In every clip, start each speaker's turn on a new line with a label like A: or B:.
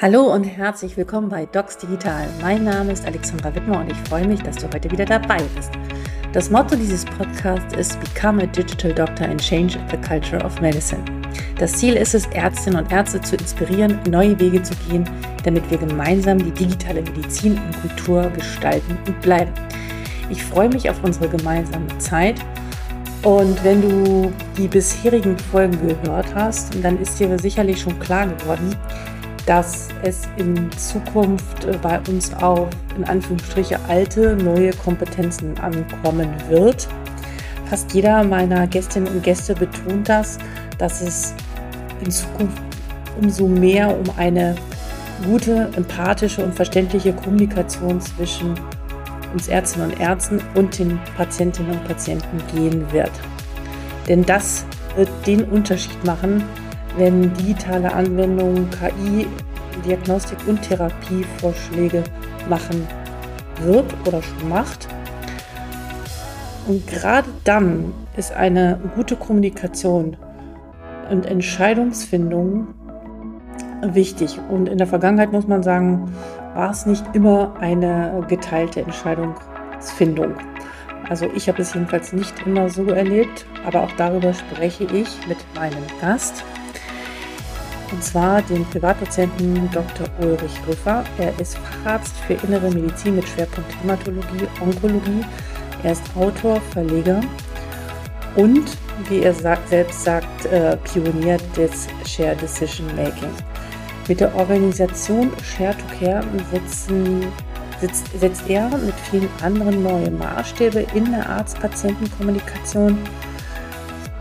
A: Hallo und herzlich willkommen bei Docs Digital. Mein Name ist Alexandra Wittmer und ich freue mich, dass du heute wieder dabei bist. Das Motto dieses Podcasts ist Become a Digital Doctor and Change the Culture of Medicine. Das Ziel ist es, Ärztinnen und Ärzte zu inspirieren, neue Wege zu gehen, damit wir gemeinsam die digitale Medizin und Kultur gestalten und bleiben. Ich freue mich auf unsere gemeinsame Zeit und wenn du die bisherigen Folgen gehört hast, dann ist dir sicherlich schon klar geworden, dass es in Zukunft äh, bei uns auf in Anführungsstriche alte, neue Kompetenzen ankommen wird. Fast jeder meiner Gästinnen und Gäste betont das, dass es in Zukunft umso mehr um eine gute, empathische und verständliche Kommunikation zwischen uns Ärztinnen und Ärzten und den Patientinnen und Patienten gehen wird. Denn das wird den Unterschied machen, wenn digitale Anwendungen KI Diagnostik und Therapievorschläge machen wird oder schon macht. Und gerade dann ist eine gute Kommunikation und Entscheidungsfindung wichtig. Und in der Vergangenheit muss man sagen, war es nicht immer eine geteilte Entscheidungsfindung. Also ich habe es jedenfalls nicht immer so erlebt, aber auch darüber spreche ich mit meinem Gast und zwar den Privatdozenten Dr. Ulrich Rüffer. Er ist Facharzt für Innere Medizin mit Schwerpunkt Hämatologie, Onkologie. Er ist Autor, Verleger und, wie er sagt, selbst sagt, äh, Pionier des Share Decision Making. Mit der Organisation Share to Care setzen, setzt, setzt er mit vielen anderen neue Maßstäbe in der Arzt-Patienten-Kommunikation.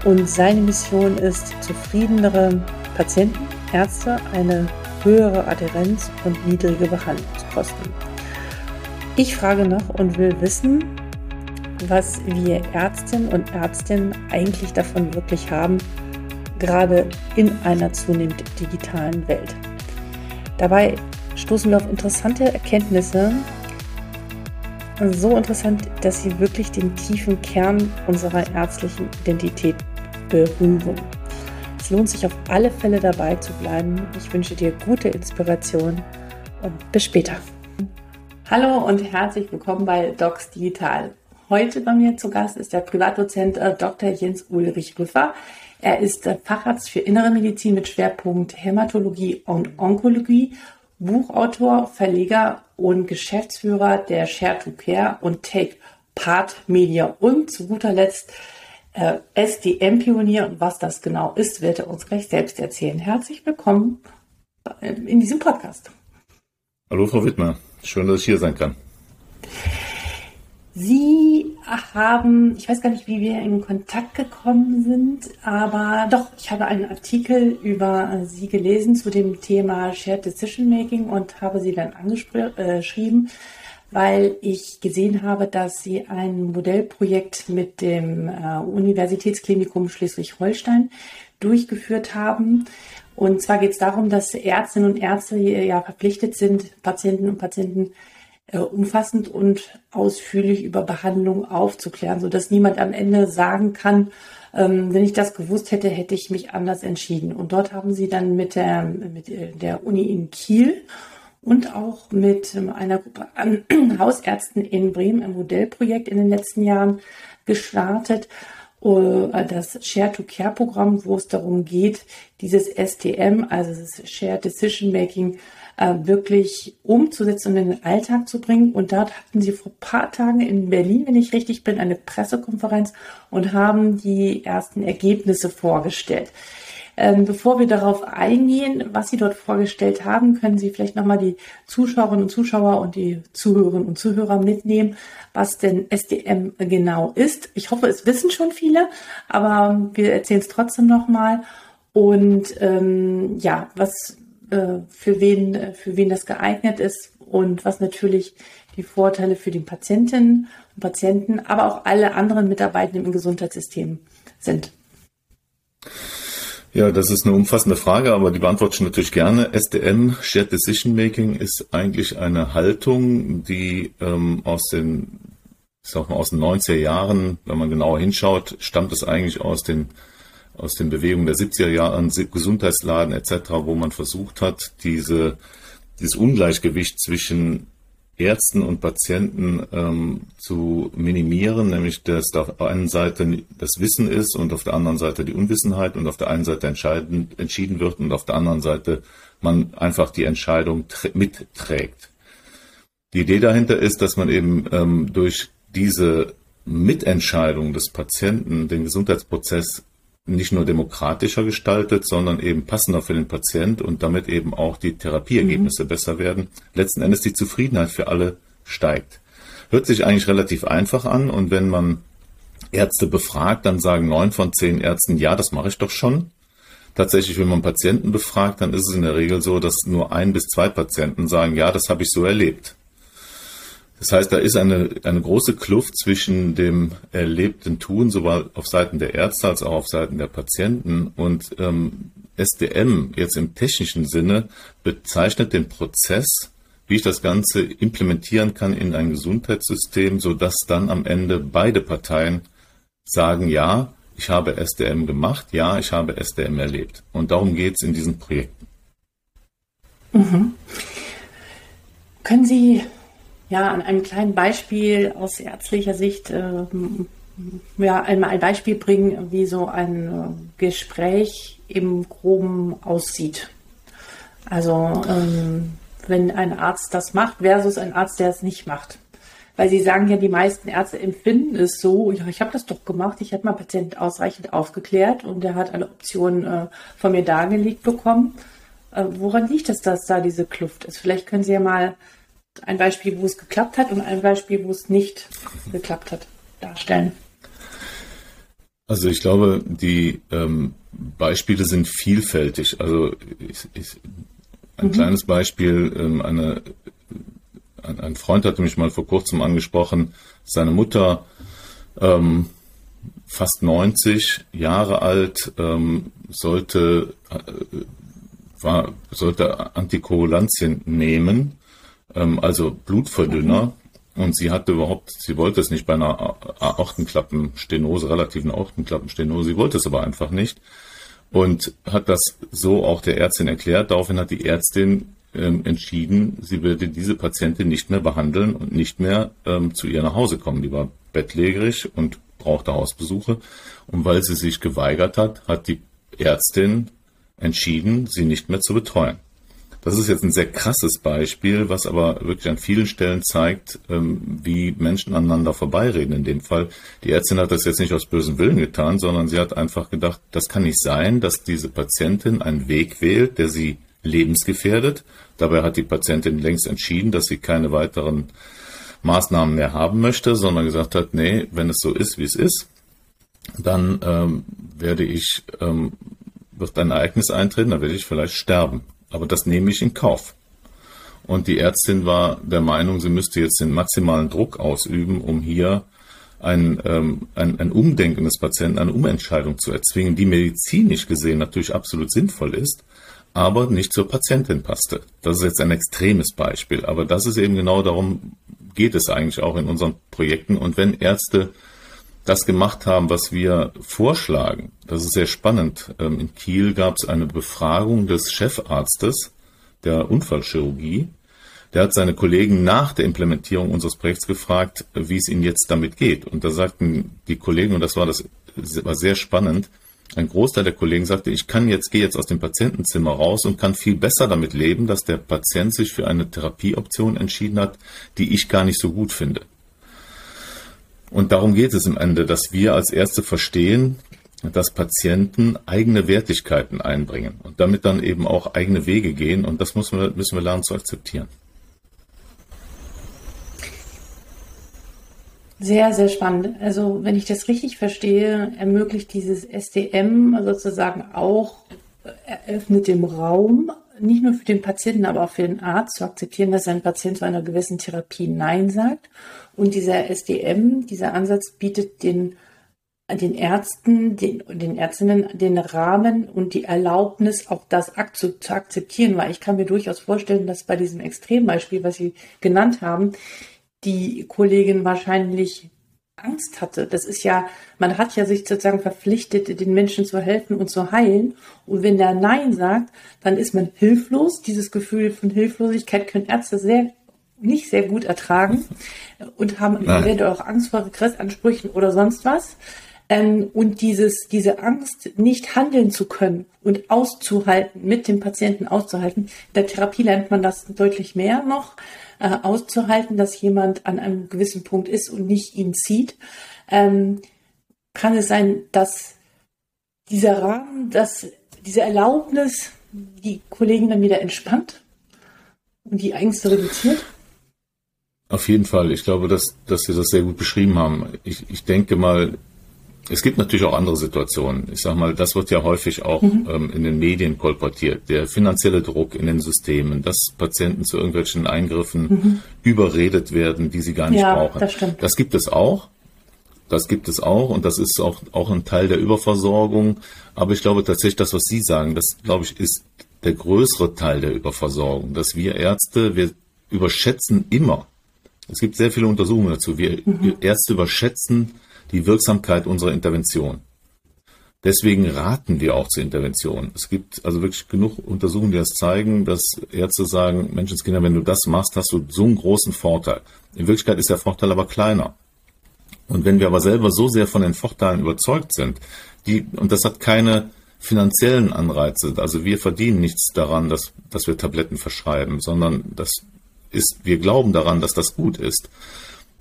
A: Und seine Mission ist, zufriedenere Patienten Ärzte eine höhere Adherenz und niedrige Behandlungskosten. Ich frage noch und will wissen, was wir Ärztinnen und Ärztinnen eigentlich davon wirklich haben, gerade in einer zunehmend digitalen Welt. Dabei stoßen wir auf interessante Erkenntnisse, so interessant, dass sie wirklich den tiefen Kern unserer ärztlichen Identität berühren. Es lohnt sich auf alle Fälle dabei zu bleiben. Ich wünsche dir gute Inspiration und bis später. Hallo und herzlich willkommen bei Docs Digital. Heute bei mir zu Gast ist der Privatdozent äh, Dr. Jens Ulrich Rüffer. Er ist Facharzt für Innere Medizin mit Schwerpunkt Hämatologie und Onkologie, Buchautor, Verleger und Geschäftsführer der Share to Care und Take Part Media und zu guter Letzt äh, SDM-Pionier und was das genau ist, wird er uns gleich selbst erzählen. Herzlich willkommen in diesem Podcast.
B: Hallo Frau Wittmer, schön, dass ich hier sein kann.
A: Sie haben, ich weiß gar nicht, wie wir in Kontakt gekommen sind, aber doch, ich habe einen Artikel über Sie gelesen zu dem Thema Shared Decision Making und habe Sie dann angeschrieben, äh, weil ich gesehen habe, dass Sie ein Modellprojekt mit dem äh, Universitätsklinikum Schleswig-Holstein durchgeführt haben. Und zwar geht es darum, dass Ärztinnen und Ärzte ja verpflichtet sind, Patienten und Patienten äh, umfassend und ausführlich über Behandlung aufzuklären, sodass niemand am Ende sagen kann, ähm, wenn ich das gewusst hätte, hätte ich mich anders entschieden. Und dort haben sie dann mit der, mit der Uni in Kiel und auch mit ähm, einer Gruppe an Hausärzten in Bremen ein Modellprojekt in den letzten Jahren gestartet. Äh, das Share-to-Care-Programm, wo es darum geht, dieses STM, also das Share Decision Making, äh, wirklich umzusetzen und in den Alltag zu bringen. Und dort hatten sie vor ein paar Tagen in Berlin, wenn ich richtig bin, eine Pressekonferenz und haben die ersten Ergebnisse vorgestellt. Ähm, bevor wir darauf eingehen, was Sie dort vorgestellt haben, können Sie vielleicht nochmal die Zuschauerinnen und Zuschauer und die Zuhörerinnen und Zuhörer mitnehmen, was denn SDM genau ist. Ich hoffe, es wissen schon viele, aber wir erzählen es trotzdem nochmal. Und ähm, ja, was äh, für wen für wen das geeignet ist und was natürlich die Vorteile für die Patientinnen und Patienten, aber auch alle anderen Mitarbeitenden im Gesundheitssystem sind.
B: Ja, das ist eine umfassende Frage, aber die beantworte ich natürlich gerne. SDM, Shared Decision Making, ist eigentlich eine Haltung, die ähm, aus den, ich sag mal, aus den 90er Jahren, wenn man genauer hinschaut, stammt es eigentlich aus den aus den Bewegungen der 70er Jahre, Gesundheitsladen etc., wo man versucht hat, diese, dieses Ungleichgewicht zwischen Ärzten und Patienten ähm, zu minimieren, nämlich dass auf der einen Seite das Wissen ist und auf der anderen Seite die Unwissenheit und auf der einen Seite entschieden wird und auf der anderen Seite man einfach die Entscheidung mitträgt. Die Idee dahinter ist, dass man eben ähm, durch diese Mitentscheidung des Patienten den Gesundheitsprozess nicht nur demokratischer gestaltet, sondern eben passender für den Patient und damit eben auch die Therapieergebnisse mhm. besser werden. Letzten Endes die Zufriedenheit für alle steigt. Hört sich eigentlich relativ einfach an und wenn man Ärzte befragt, dann sagen neun von zehn Ärzten, ja, das mache ich doch schon. Tatsächlich, wenn man Patienten befragt, dann ist es in der Regel so, dass nur ein bis zwei Patienten sagen, ja, das habe ich so erlebt. Das heißt, da ist eine, eine große Kluft zwischen dem erlebten Tun, sowohl auf Seiten der Ärzte als auch auf Seiten der Patienten. Und ähm, SDM jetzt im technischen Sinne bezeichnet den Prozess, wie ich das Ganze implementieren kann in ein Gesundheitssystem, sodass dann am Ende beide Parteien sagen, ja, ich habe SDM gemacht, ja, ich habe SDM erlebt. Und darum geht es in diesen Projekten.
A: Mhm. Können Sie ja, an einem kleinen Beispiel aus ärztlicher Sicht äh, ja, einmal ein Beispiel bringen, wie so ein äh, Gespräch im Groben aussieht. Also ähm, wenn ein Arzt das macht versus ein Arzt, der es nicht macht. Weil Sie sagen ja, die meisten Ärzte empfinden es so, ja, ich habe das doch gemacht, ich habe meinen Patienten ausreichend aufgeklärt und der hat alle Optionen äh, von mir dargelegt bekommen. Äh, woran liegt es, dass da diese Kluft ist? Vielleicht können Sie ja mal ein Beispiel, wo es geklappt hat und ein Beispiel, wo es nicht geklappt hat, darstellen?
B: Also ich glaube, die ähm, Beispiele sind vielfältig. Also ich, ich, ein mhm. kleines Beispiel, ähm, eine, ein, ein, Freund hatte mich mal vor kurzem angesprochen, seine Mutter, ähm, fast 90 Jahre alt, ähm, sollte, äh, war, sollte Antikoagulantien nehmen also Blutverdünner. Und sie hatte überhaupt, sie wollte es nicht bei einer Aortenklappenstenose, relativen Aortenklappenstenose, sie wollte es aber einfach nicht. Und hat das so auch der Ärztin erklärt. Daraufhin hat die Ärztin ähm, entschieden, sie würde diese Patientin nicht mehr behandeln und nicht mehr ähm, zu ihr nach Hause kommen. Die war bettlägerig und brauchte Hausbesuche. Und weil sie sich geweigert hat, hat die Ärztin entschieden, sie nicht mehr zu betreuen. Das ist jetzt ein sehr krasses Beispiel, was aber wirklich an vielen Stellen zeigt, ähm, wie Menschen aneinander vorbeireden. In dem Fall, die Ärztin hat das jetzt nicht aus bösem Willen getan, sondern sie hat einfach gedacht, das kann nicht sein, dass diese Patientin einen Weg wählt, der sie lebensgefährdet. Dabei hat die Patientin längst entschieden, dass sie keine weiteren Maßnahmen mehr haben möchte, sondern gesagt hat, nee, wenn es so ist, wie es ist, dann ähm, werde ich, ähm, wird ein Ereignis eintreten, dann werde ich vielleicht sterben. Aber das nehme ich in Kauf. Und die Ärztin war der Meinung, sie müsste jetzt den maximalen Druck ausüben, um hier ein, ähm, ein, ein Umdenken des Patienten, eine Umentscheidung zu erzwingen, die medizinisch gesehen natürlich absolut sinnvoll ist, aber nicht zur Patientin passte. Das ist jetzt ein extremes Beispiel, aber das ist eben genau darum, geht es eigentlich auch in unseren Projekten. Und wenn Ärzte das gemacht haben, was wir vorschlagen. Das ist sehr spannend. Ähm, in Kiel gab es eine Befragung des Chefarztes der Unfallchirurgie. Der hat seine Kollegen nach der Implementierung unseres Projekts gefragt, wie es ihnen jetzt damit geht. Und da sagten die Kollegen, und das war das war sehr spannend, ein Großteil der Kollegen sagte, ich kann jetzt, gehe jetzt aus dem Patientenzimmer raus und kann viel besser damit leben, dass der Patient sich für eine Therapieoption entschieden hat, die ich gar nicht so gut finde. Und darum geht es im Ende, dass wir als Ärzte verstehen, dass Patienten eigene Wertigkeiten einbringen und damit dann eben auch eigene Wege gehen. Und das müssen wir, müssen wir lernen zu akzeptieren.
A: Sehr, sehr spannend. Also wenn ich das richtig verstehe, ermöglicht dieses SDM sozusagen auch, eröffnet dem Raum, nicht nur für den Patienten, aber auch für den Arzt zu akzeptieren, dass ein Patient zu einer gewissen Therapie Nein sagt. Und dieser SDM, dieser Ansatz bietet den, den Ärzten, den, den Ärztinnen den Rahmen und die Erlaubnis, auch das zu, zu akzeptieren, weil ich kann mir durchaus vorstellen, dass bei diesem Extrembeispiel, was Sie genannt haben, die Kollegin wahrscheinlich Angst hatte. Das ist ja, man hat ja sich sozusagen verpflichtet, den Menschen zu helfen und zu heilen. Und wenn der Nein sagt, dann ist man hilflos. Dieses Gefühl von Hilflosigkeit können Ärzte sehr nicht sehr gut ertragen und haben eventuell auch Angst vor Regressansprüchen oder sonst was. Ähm, und dieses, diese Angst, nicht handeln zu können und auszuhalten, mit dem Patienten auszuhalten. In der Therapie lernt man das deutlich mehr noch, äh, auszuhalten, dass jemand an einem gewissen Punkt ist und nicht ihn zieht. Ähm, kann es sein, dass dieser Rahmen, dass diese Erlaubnis die Kollegen dann wieder entspannt und die Ängste reduziert?
B: Auf jeden Fall. Ich glaube, dass, dass Sie das sehr gut beschrieben haben. Ich, ich denke mal, es gibt natürlich auch andere Situationen. Ich sage mal, das wird ja häufig auch mhm. ähm, in den Medien kolportiert. Der finanzielle Druck in den Systemen, dass Patienten zu irgendwelchen Eingriffen mhm. überredet werden, die sie gar nicht ja, brauchen. Das, stimmt. das gibt es auch. Das gibt es auch und das ist auch, auch ein Teil der Überversorgung. Aber ich glaube tatsächlich, das, was Sie sagen, das, glaube ich, ist der größere Teil der Überversorgung. Dass wir Ärzte, wir überschätzen immer. Es gibt sehr viele Untersuchungen dazu. Wir mhm. Ärzte überschätzen die Wirksamkeit unserer Intervention. Deswegen raten wir auch zur Intervention. Es gibt also wirklich genug Untersuchungen, die das zeigen, dass Ärzte sagen, Menschenskinder, wenn du das machst, hast du so einen großen Vorteil. In Wirklichkeit ist der Vorteil aber kleiner. Und wenn wir aber selber so sehr von den Vorteilen überzeugt sind, die, und das hat keine finanziellen Anreize, also wir verdienen nichts daran, dass, dass wir Tabletten verschreiben, sondern das ist, wir glauben daran, dass das gut ist.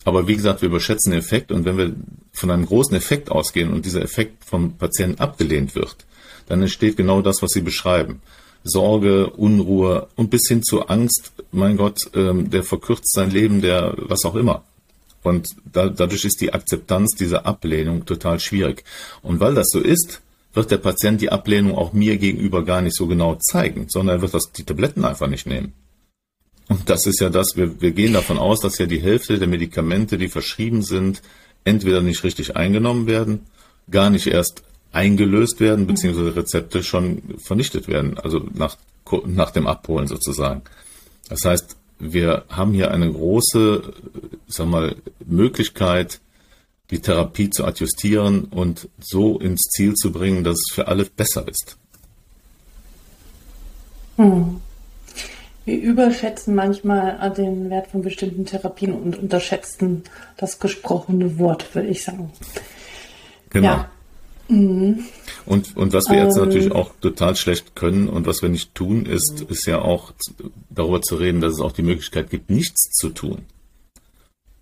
B: Aber wie gesagt, wir überschätzen den Effekt und wenn wir von einem großen Effekt ausgehen und dieser Effekt vom Patienten abgelehnt wird, dann entsteht genau das, was Sie beschreiben. Sorge, Unruhe und bis hin zu Angst, mein Gott, ähm, der verkürzt sein Leben, der was auch immer. Und da, dadurch ist die Akzeptanz dieser Ablehnung total schwierig. Und weil das so ist, wird der Patient die Ablehnung auch mir gegenüber gar nicht so genau zeigen, sondern er wird das, die Tabletten einfach nicht nehmen. Und das ist ja das, wir, wir gehen davon aus, dass ja die Hälfte der Medikamente, die verschrieben sind, entweder nicht richtig eingenommen werden, gar nicht erst eingelöst werden, beziehungsweise Rezepte schon vernichtet werden, also nach, nach dem Abholen sozusagen. Das heißt, wir haben hier eine große, sag mal, Möglichkeit, die Therapie zu adjustieren und so ins Ziel zu bringen, dass es für alle besser ist.
A: Hm. Wir überschätzen manchmal den Wert von bestimmten Therapien und unterschätzen das gesprochene Wort, würde ich sagen.
B: Genau. Ja. Mhm. Und, und was wir jetzt ähm, natürlich auch total schlecht können und was wir nicht tun, ist, ist ja auch darüber zu reden, dass es auch die Möglichkeit gibt, nichts zu tun.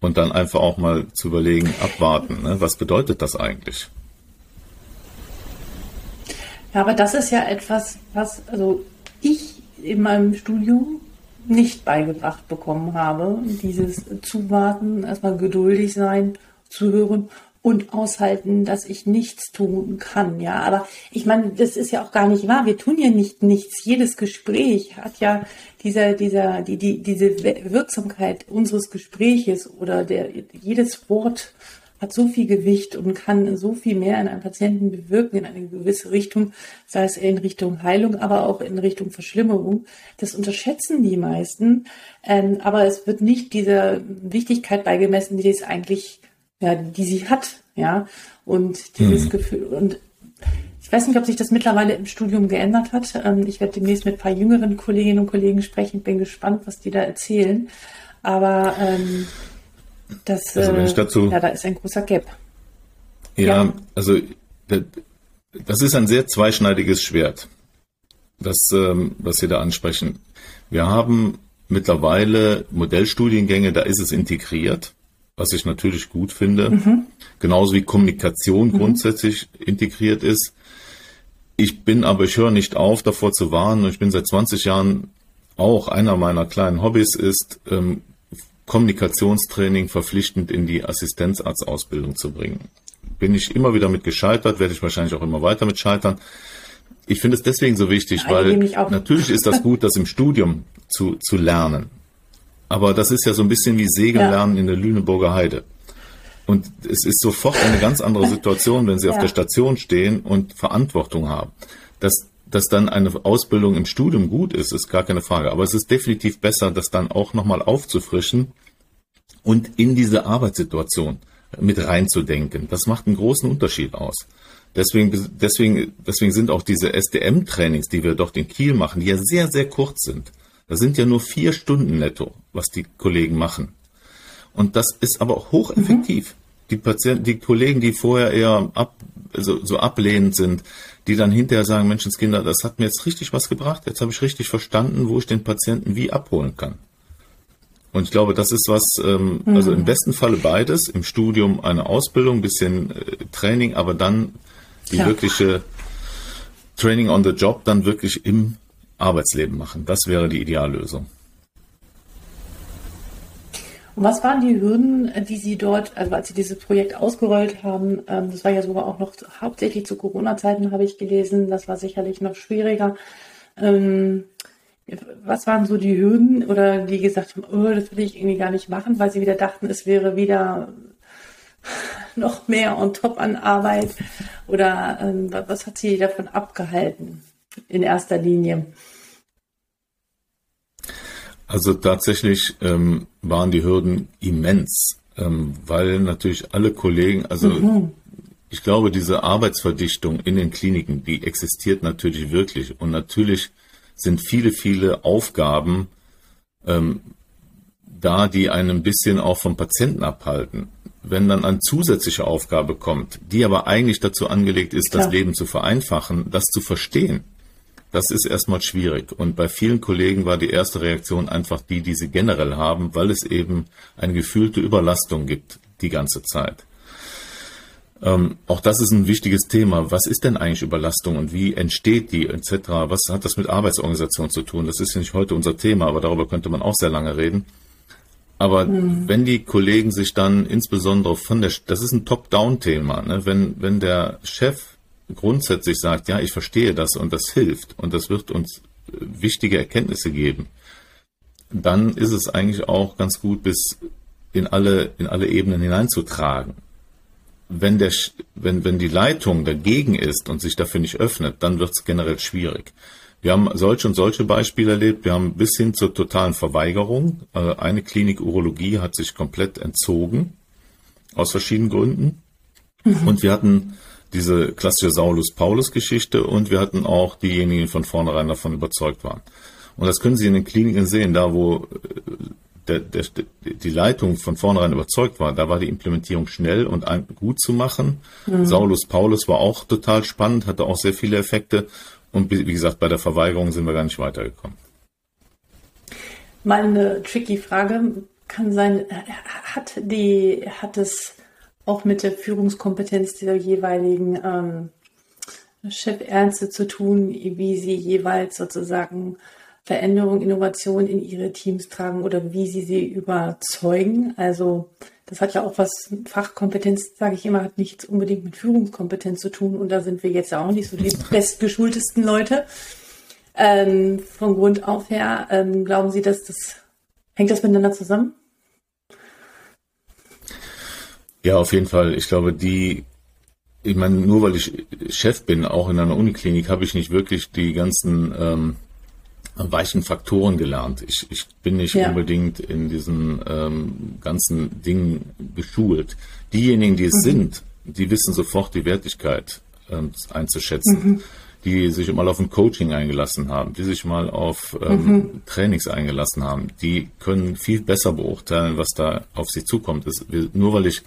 B: Und dann einfach auch mal zu überlegen, abwarten. Ne? Was bedeutet das eigentlich?
A: Ja, aber das ist ja etwas, was, also ich in meinem Studium nicht beigebracht bekommen habe. Dieses Zuwarten, erstmal geduldig sein, zuhören und aushalten, dass ich nichts tun kann. Ja, aber ich meine, das ist ja auch gar nicht wahr. Wir tun ja nicht nichts. Jedes Gespräch hat ja dieser, dieser, die, die, diese Wirksamkeit unseres Gespräches oder der, jedes Wort hat so viel Gewicht und kann so viel mehr in einem Patienten bewirken in eine gewisse Richtung, sei es in Richtung Heilung, aber auch in Richtung Verschlimmerung. Das unterschätzen die meisten, ähm, aber es wird nicht dieser Wichtigkeit beigemessen, die es eigentlich, ja, die sie hat, ja, und dieses mhm. Gefühl und ich weiß nicht, ob sich das mittlerweile im Studium geändert hat. Ähm, ich werde demnächst mit ein paar jüngeren Kolleginnen und Kollegen sprechen. Bin gespannt, was die da erzählen. Aber ähm, das, also wenn ich äh, dazu, ja, da ist ein großer Gap.
B: Ja, ja. also das ist ein sehr zweischneidiges Schwert, das, ähm, was Sie da ansprechen. Wir haben mittlerweile Modellstudiengänge, da ist es integriert, was ich natürlich gut finde. Mhm. Genauso wie Kommunikation mhm. grundsätzlich integriert ist. Ich bin aber, ich höre nicht auf, davor zu warnen. Ich bin seit 20 Jahren auch einer meiner kleinen Hobbys ist, ähm, Kommunikationstraining verpflichtend in die Assistenzarztausbildung zu bringen. Bin ich immer wieder mit gescheitert, werde ich wahrscheinlich auch immer weiter mit scheitern. Ich finde es deswegen so wichtig, ja, weil natürlich ist das gut, das im Studium zu, zu lernen. Aber das ist ja so ein bisschen wie Segellernen ja. in der Lüneburger Heide. Und es ist sofort eine ganz andere Situation, wenn Sie ja. auf der Station stehen und Verantwortung haben. Das, dass dann eine Ausbildung im Studium gut ist, ist gar keine Frage. Aber es ist definitiv besser, das dann auch nochmal aufzufrischen und in diese Arbeitssituation mit reinzudenken. Das macht einen großen Unterschied aus. Deswegen, deswegen, deswegen sind auch diese SDM-Trainings, die wir dort in Kiel machen, die ja sehr, sehr kurz sind. Das sind ja nur vier Stunden netto, was die Kollegen machen. Und das ist aber auch hocheffektiv. Mhm. Die Patienten, die Kollegen, die vorher eher ab, so, so ablehnend sind, die dann hinterher sagen, Menschenskinder, das hat mir jetzt richtig was gebracht, jetzt habe ich richtig verstanden, wo ich den Patienten wie abholen kann. Und ich glaube, das ist was, ähm, mhm. also im besten Falle beides, im Studium eine Ausbildung, bisschen äh, Training, aber dann die ja. wirkliche Training on the Job dann wirklich im Arbeitsleben machen. Das wäre die Ideallösung.
A: Und was waren die Hürden, die Sie dort, also als Sie dieses Projekt ausgerollt haben, ähm, das war ja sogar auch noch hauptsächlich zu Corona-Zeiten, habe ich gelesen, das war sicherlich noch schwieriger. Ähm, was waren so die Hürden oder die gesagt haben, oh, das will ich irgendwie gar nicht machen, weil sie wieder dachten, es wäre wieder noch mehr on top an Arbeit? Oder ähm, was hat sie davon abgehalten in erster Linie?
B: Also tatsächlich ähm, waren die Hürden immens, ähm, weil natürlich alle Kollegen, also mhm. ich glaube, diese Arbeitsverdichtung in den Kliniken, die existiert natürlich wirklich. Und natürlich sind viele, viele Aufgaben ähm, da, die einen ein bisschen auch vom Patienten abhalten. Wenn dann eine zusätzliche Aufgabe kommt, die aber eigentlich dazu angelegt ist, Klar. das Leben zu vereinfachen, das zu verstehen, das ist erstmal schwierig. Und bei vielen Kollegen war die erste Reaktion einfach die, die sie generell haben, weil es eben eine gefühlte Überlastung gibt die ganze Zeit. Ähm, auch das ist ein wichtiges Thema. Was ist denn eigentlich Überlastung und wie entsteht die etc.? Was hat das mit Arbeitsorganisation zu tun? Das ist ja nicht heute unser Thema, aber darüber könnte man auch sehr lange reden. Aber mhm. wenn die Kollegen sich dann insbesondere von der, das ist ein Top-Down-Thema, ne? wenn, wenn der Chef grundsätzlich sagt, ja, ich verstehe das und das hilft und das wird uns äh, wichtige Erkenntnisse geben, dann ist es eigentlich auch ganz gut, bis in alle, in alle Ebenen hineinzutragen. Wenn, der, wenn, wenn die Leitung dagegen ist und sich dafür nicht öffnet, dann wird es generell schwierig. Wir haben solche und solche Beispiele erlebt. Wir haben bis hin zur totalen Verweigerung. Äh, eine Klinik Urologie hat sich komplett entzogen, aus verschiedenen Gründen. Mhm. Und wir hatten diese klassische Saulus-Paulus-Geschichte und wir hatten auch diejenigen, die von vornherein davon überzeugt waren. Und das können Sie in den Kliniken sehen, da wo äh, der, der, die Leitung von vornherein überzeugt war, da war die Implementierung schnell und gut zu machen. Mhm. Saulus Paulus war auch total spannend, hatte auch sehr viele Effekte. Und wie gesagt, bei der Verweigerung sind wir gar nicht weitergekommen.
A: Mal eine tricky Frage kann sein, hat die, hat es auch mit der Führungskompetenz der jeweiligen ähm, Chefärzte zu tun, wie sie jeweils sozusagen Veränderung, Innovation in ihre Teams tragen oder wie sie sie überzeugen. Also das hat ja auch was, Fachkompetenz, sage ich immer, hat nichts unbedingt mit Führungskompetenz zu tun. Und da sind wir jetzt ja auch nicht so die bestgeschultesten Leute. Ähm, von Grund auf her, ähm, glauben Sie, dass das, hängt das miteinander zusammen?
B: Ja, auf jeden Fall. Ich glaube, die, ich meine, nur weil ich Chef bin, auch in einer Uniklinik, habe ich nicht wirklich die ganzen ähm, weichen Faktoren gelernt. Ich, ich bin nicht ja. unbedingt in diesen ähm, ganzen Dingen geschult. Diejenigen, die es mhm. sind, die wissen sofort die Wertigkeit ähm, einzuschätzen. Mhm. Die sich mal auf ein Coaching eingelassen haben, die sich mal auf ähm, mhm. Trainings eingelassen haben, die können viel besser beurteilen, was da auf sie zukommt. Das, nur weil ich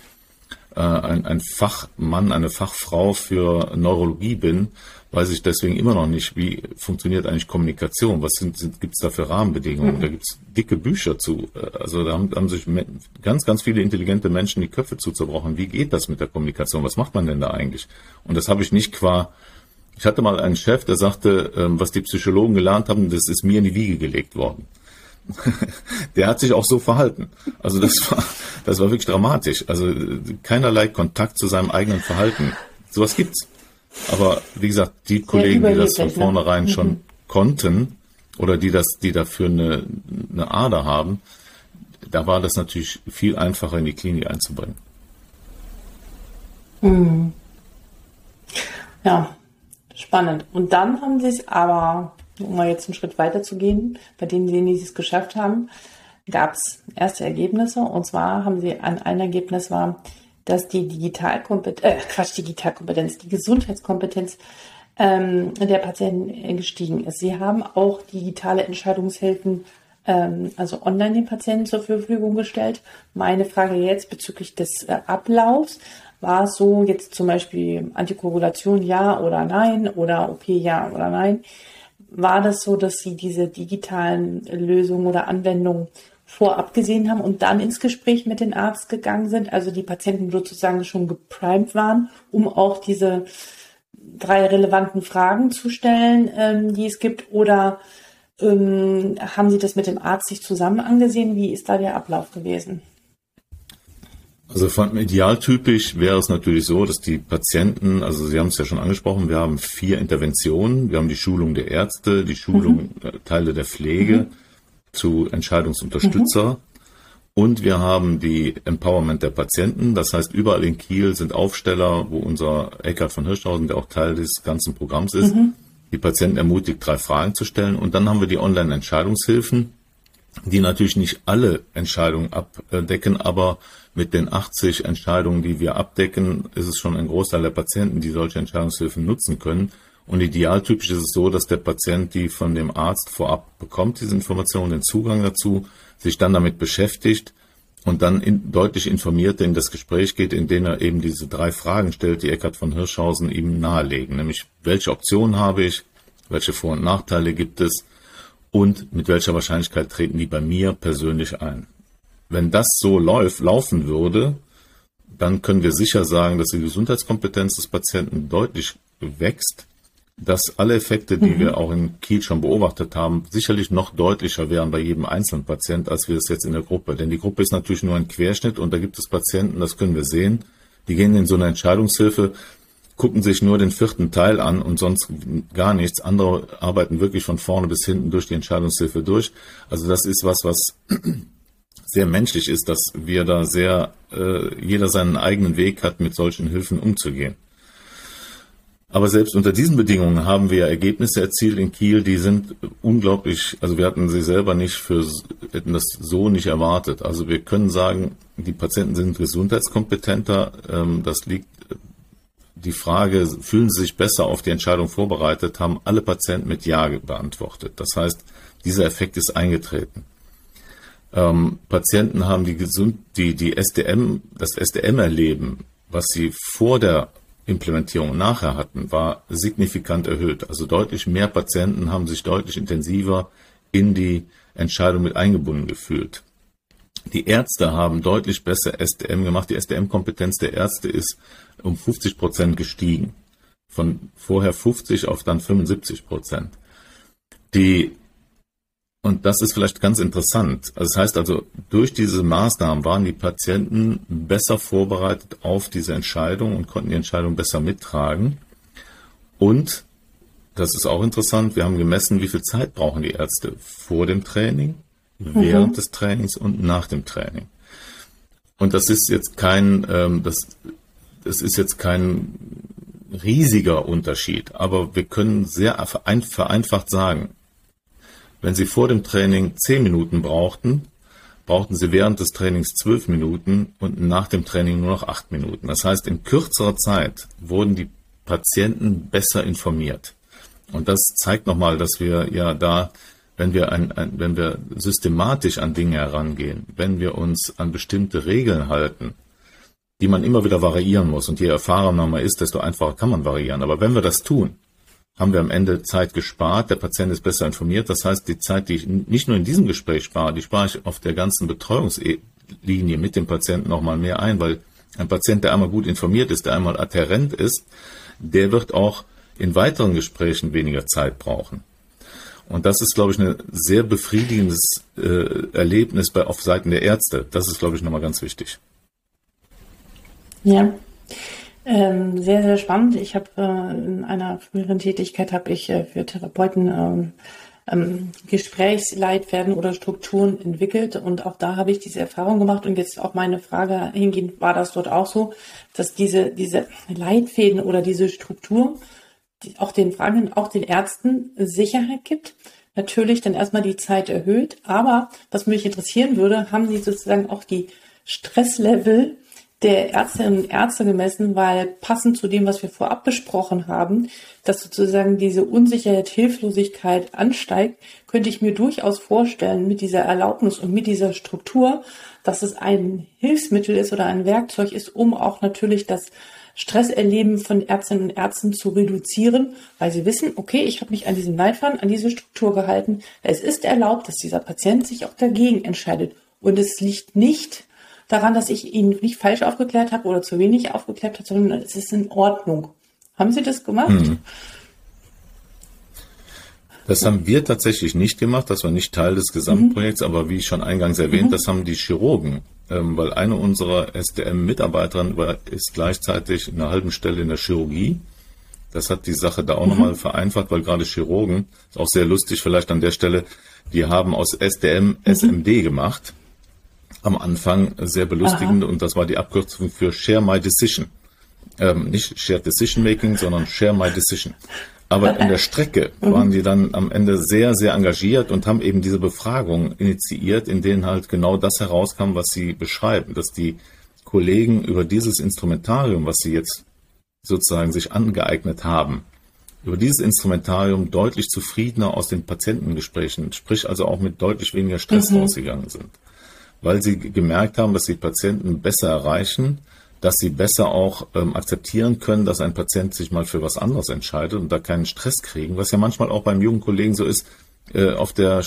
B: ein, ein Fachmann, eine Fachfrau für Neurologie bin, weiß ich deswegen immer noch nicht, wie funktioniert eigentlich Kommunikation, was sind, sind, gibt es da für Rahmenbedingungen. Mhm. Da gibt es dicke Bücher zu. Äh, also da haben, haben sich ganz, ganz viele intelligente Menschen die Köpfe zu zerbrochen. Wie geht das mit der Kommunikation? Was macht man denn da eigentlich? Und das habe ich nicht qua ich hatte mal einen Chef, der sagte, ähm, was die Psychologen gelernt haben, das ist mir in die Wiege gelegt worden. der hat sich auch so verhalten. Also das war, das war wirklich dramatisch. Also keinerlei Kontakt zu seinem eigenen Verhalten. Sowas gibt's. Aber wie gesagt, die Kollegen, die das von ne? vornherein ne? schon konnten oder die das, die dafür eine, eine Ader haben, da war das natürlich viel einfacher in die Klinik einzubringen.
A: Hm. Ja, spannend. Und dann haben sie es aber um mal jetzt einen Schritt weiter zu gehen, bei denen, die es geschafft haben, gab es erste Ergebnisse. Und zwar haben sie ein, ein Ergebnis war, dass die Digitalkompetenz, äh, Quatsch, Digitalkompetenz, die Gesundheitskompetenz ähm, der Patienten gestiegen ist. Sie haben auch digitale Entscheidungshilfen, ähm, also online den Patienten zur Verfügung gestellt. Meine Frage jetzt bezüglich des äh, Ablaufs. War es so jetzt zum Beispiel Antikoagulation ja oder nein oder OP ja oder nein? War das so, dass Sie diese digitalen Lösungen oder Anwendungen vorab gesehen haben und dann ins Gespräch mit dem Arzt gegangen sind, also die Patienten sozusagen schon geprimed waren, um auch diese drei relevanten Fragen zu stellen, ähm, die es gibt, oder ähm, haben Sie das mit dem Arzt sich zusammen angesehen? Wie ist da der Ablauf gewesen?
B: Also von idealtypisch wäre es natürlich so, dass die Patienten, also Sie haben es ja schon angesprochen, wir haben vier Interventionen. Wir haben die Schulung der Ärzte, die Schulung mhm. Teile der Pflege mhm. zu Entscheidungsunterstützer. Mhm. Und wir haben die Empowerment der Patienten. Das heißt, überall in Kiel sind Aufsteller, wo unser Eckhard von Hirschhausen, der auch Teil des ganzen Programms ist, mhm. die Patienten ermutigt, drei Fragen zu stellen. Und dann haben wir die Online-Entscheidungshilfen, die natürlich nicht alle Entscheidungen abdecken, aber mit den 80 Entscheidungen, die wir abdecken, ist es schon ein Großteil der Patienten, die solche Entscheidungshilfen nutzen können. Und idealtypisch ist es so, dass der Patient die von dem Arzt vorab bekommt, diese Informationen, den Zugang dazu, sich dann damit beschäftigt und dann in, deutlich informiert in das Gespräch geht, in dem er eben diese drei Fragen stellt, die Eckhard von Hirschhausen ihm nahelegen, nämlich welche Optionen habe ich, welche Vor- und Nachteile gibt es und mit welcher Wahrscheinlichkeit treten die bei mir persönlich ein. Wenn das so läuft, laufen würde, dann können wir sicher sagen, dass die Gesundheitskompetenz des Patienten deutlich wächst dass alle Effekte, die mhm. wir auch in Kiel schon beobachtet haben, sicherlich noch deutlicher wären bei jedem einzelnen Patient, als wir es jetzt in der Gruppe. Denn die Gruppe ist natürlich nur ein Querschnitt und da gibt es Patienten, das können wir sehen, die gehen in so eine Entscheidungshilfe, gucken sich nur den vierten Teil an und sonst gar nichts. Andere arbeiten wirklich von vorne bis hinten durch die Entscheidungshilfe durch. Also das ist was, was sehr menschlich ist, dass wir da sehr, äh, jeder seinen eigenen Weg hat, mit solchen Hilfen umzugehen. Aber selbst unter diesen Bedingungen haben wir Ergebnisse erzielt in Kiel, die sind unglaublich, also wir hatten sie selber nicht für, hätten das so nicht erwartet. Also wir können sagen, die Patienten sind gesundheitskompetenter. Ähm, das liegt, die Frage, fühlen sie sich besser auf die Entscheidung vorbereitet, haben alle Patienten mit Ja beantwortet. Das heißt, dieser Effekt ist eingetreten. Ähm, Patienten haben die, gesund, die, die SDM, das SDM-Erleben, was sie vor der Implementierung nachher hatten, war signifikant erhöht. Also deutlich mehr Patienten haben sich deutlich intensiver in die Entscheidung mit eingebunden gefühlt. Die Ärzte haben deutlich besser SDM gemacht. Die SDM-Kompetenz der Ärzte ist um 50 Prozent gestiegen. Von vorher 50 auf dann 75 Prozent. Die und das ist vielleicht ganz interessant. Also das heißt also, durch diese Maßnahmen waren die Patienten besser vorbereitet auf diese Entscheidung und konnten die Entscheidung besser mittragen. Und, das ist auch interessant, wir haben gemessen, wie viel Zeit brauchen die Ärzte vor dem Training, mhm. während des Trainings und nach dem Training. Und das ist jetzt kein, ähm, das, das ist jetzt kein riesiger Unterschied, aber wir können sehr vereinfacht sagen, wenn Sie vor dem Training zehn Minuten brauchten, brauchten Sie während des Trainings zwölf Minuten und nach dem Training nur noch acht Minuten. Das heißt, in kürzerer Zeit wurden die Patienten besser informiert. Und das zeigt nochmal, dass wir ja da, wenn wir, ein, ein, wenn wir systematisch an Dinge herangehen, wenn wir uns an bestimmte Regeln halten, die man immer wieder variieren muss. Und je erfahrener man ist, desto einfacher kann man variieren. Aber wenn wir das tun, haben wir am Ende Zeit gespart. Der Patient ist besser informiert. Das heißt, die Zeit, die ich nicht nur in diesem Gespräch spare, die spare ich auf der ganzen Betreuungslinie mit dem Patienten noch mal mehr ein, weil ein Patient, der einmal gut informiert ist, der einmal adherent ist, der wird auch in weiteren Gesprächen weniger Zeit brauchen. Und das ist, glaube ich, ein sehr befriedigendes äh, Erlebnis bei, auf Seiten der Ärzte. Das ist, glaube ich, nochmal ganz wichtig.
A: Ja. Ähm, sehr, sehr spannend. Ich habe äh, in einer früheren Tätigkeit habe ich äh, für Therapeuten ähm, ähm, Gesprächsleitfäden oder Strukturen entwickelt und auch da habe ich diese Erfahrung gemacht und jetzt auch meine Frage hingehend, war das dort auch so, dass diese, diese Leitfäden oder diese Struktur die auch den Fragen, auch den Ärzten Sicherheit gibt, natürlich dann erstmal die Zeit erhöht, aber was mich interessieren würde, haben Sie sozusagen auch die Stresslevel der Ärztinnen und Ärzte gemessen, weil passend zu dem, was wir vorab besprochen haben, dass sozusagen diese Unsicherheit, Hilflosigkeit ansteigt, könnte ich mir durchaus vorstellen, mit dieser Erlaubnis und mit dieser Struktur, dass es ein Hilfsmittel ist oder ein Werkzeug ist, um auch natürlich das Stresserleben von Ärztinnen und Ärzten zu reduzieren, weil sie wissen, okay, ich habe mich an diesen Leitfaden, an diese Struktur gehalten. Es ist erlaubt, dass dieser Patient sich auch dagegen entscheidet. Und es liegt nicht daran, dass ich ihn nicht falsch aufgeklärt habe oder zu wenig aufgeklärt habe, sondern es ist in Ordnung. Haben Sie das gemacht? Mhm.
B: Das haben wir tatsächlich nicht gemacht, das war nicht Teil des Gesamtprojekts, mhm. aber wie ich schon eingangs erwähnt, mhm. das haben die Chirurgen, ähm, weil eine unserer SDM-Mitarbeiterinnen ist gleichzeitig in einer halben Stelle in der Chirurgie. Das hat die Sache da auch mhm. nochmal vereinfacht, weil gerade Chirurgen, ist auch sehr lustig vielleicht an der Stelle, die haben aus SDM SMD gemacht am Anfang sehr belustigend Aha. und das war die Abkürzung für Share My Decision. Ähm, nicht Share Decision Making, sondern Share My Decision. Aber in der Strecke mhm. waren die dann am Ende sehr, sehr engagiert und haben eben diese Befragung initiiert, in denen halt genau das herauskam, was sie beschreiben, dass die Kollegen über dieses Instrumentarium, was sie jetzt sozusagen sich angeeignet haben, über dieses Instrumentarium deutlich zufriedener aus den Patientengesprächen, sprich also auch mit deutlich weniger Stress mhm. rausgegangen sind weil sie gemerkt haben, dass sie Patienten besser erreichen, dass sie besser auch ähm, akzeptieren können, dass ein Patient sich mal für was anderes entscheidet und da keinen Stress kriegen, was ja manchmal auch beim jungen Kollegen so ist. Äh, auf der,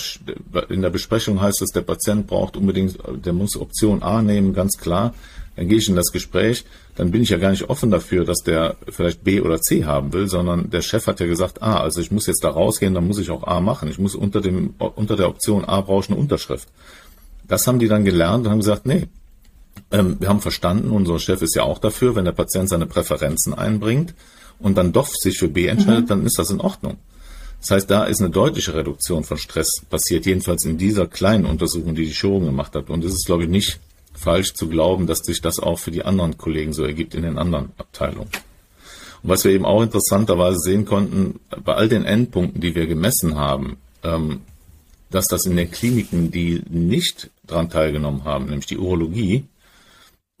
B: in der Besprechung heißt es, der Patient braucht unbedingt, der muss Option A nehmen, ganz klar. Dann gehe ich in das Gespräch, dann bin ich ja gar nicht offen dafür, dass der vielleicht B oder C haben will, sondern der Chef hat ja gesagt, A, also ich muss jetzt da rausgehen, dann muss ich auch A machen. Ich muss unter dem, unter der Option A brauche ich eine Unterschrift. Das haben die dann gelernt und haben gesagt, nee, ähm, wir haben verstanden, unser Chef ist ja auch dafür, wenn der Patient seine Präferenzen einbringt und dann doch sich für B entscheidet, mhm. dann ist das in Ordnung. Das heißt, da ist eine deutliche Reduktion von Stress passiert, jedenfalls in dieser kleinen Untersuchung, die die Chirurgen gemacht hat. Und es ist, glaube ich, nicht falsch zu glauben, dass sich das auch für die anderen Kollegen so ergibt in den anderen Abteilungen. Und was wir eben auch interessanterweise sehen konnten, bei all den Endpunkten, die wir gemessen haben, ähm, dass das in den Kliniken, die nicht daran teilgenommen haben, nämlich die Urologie,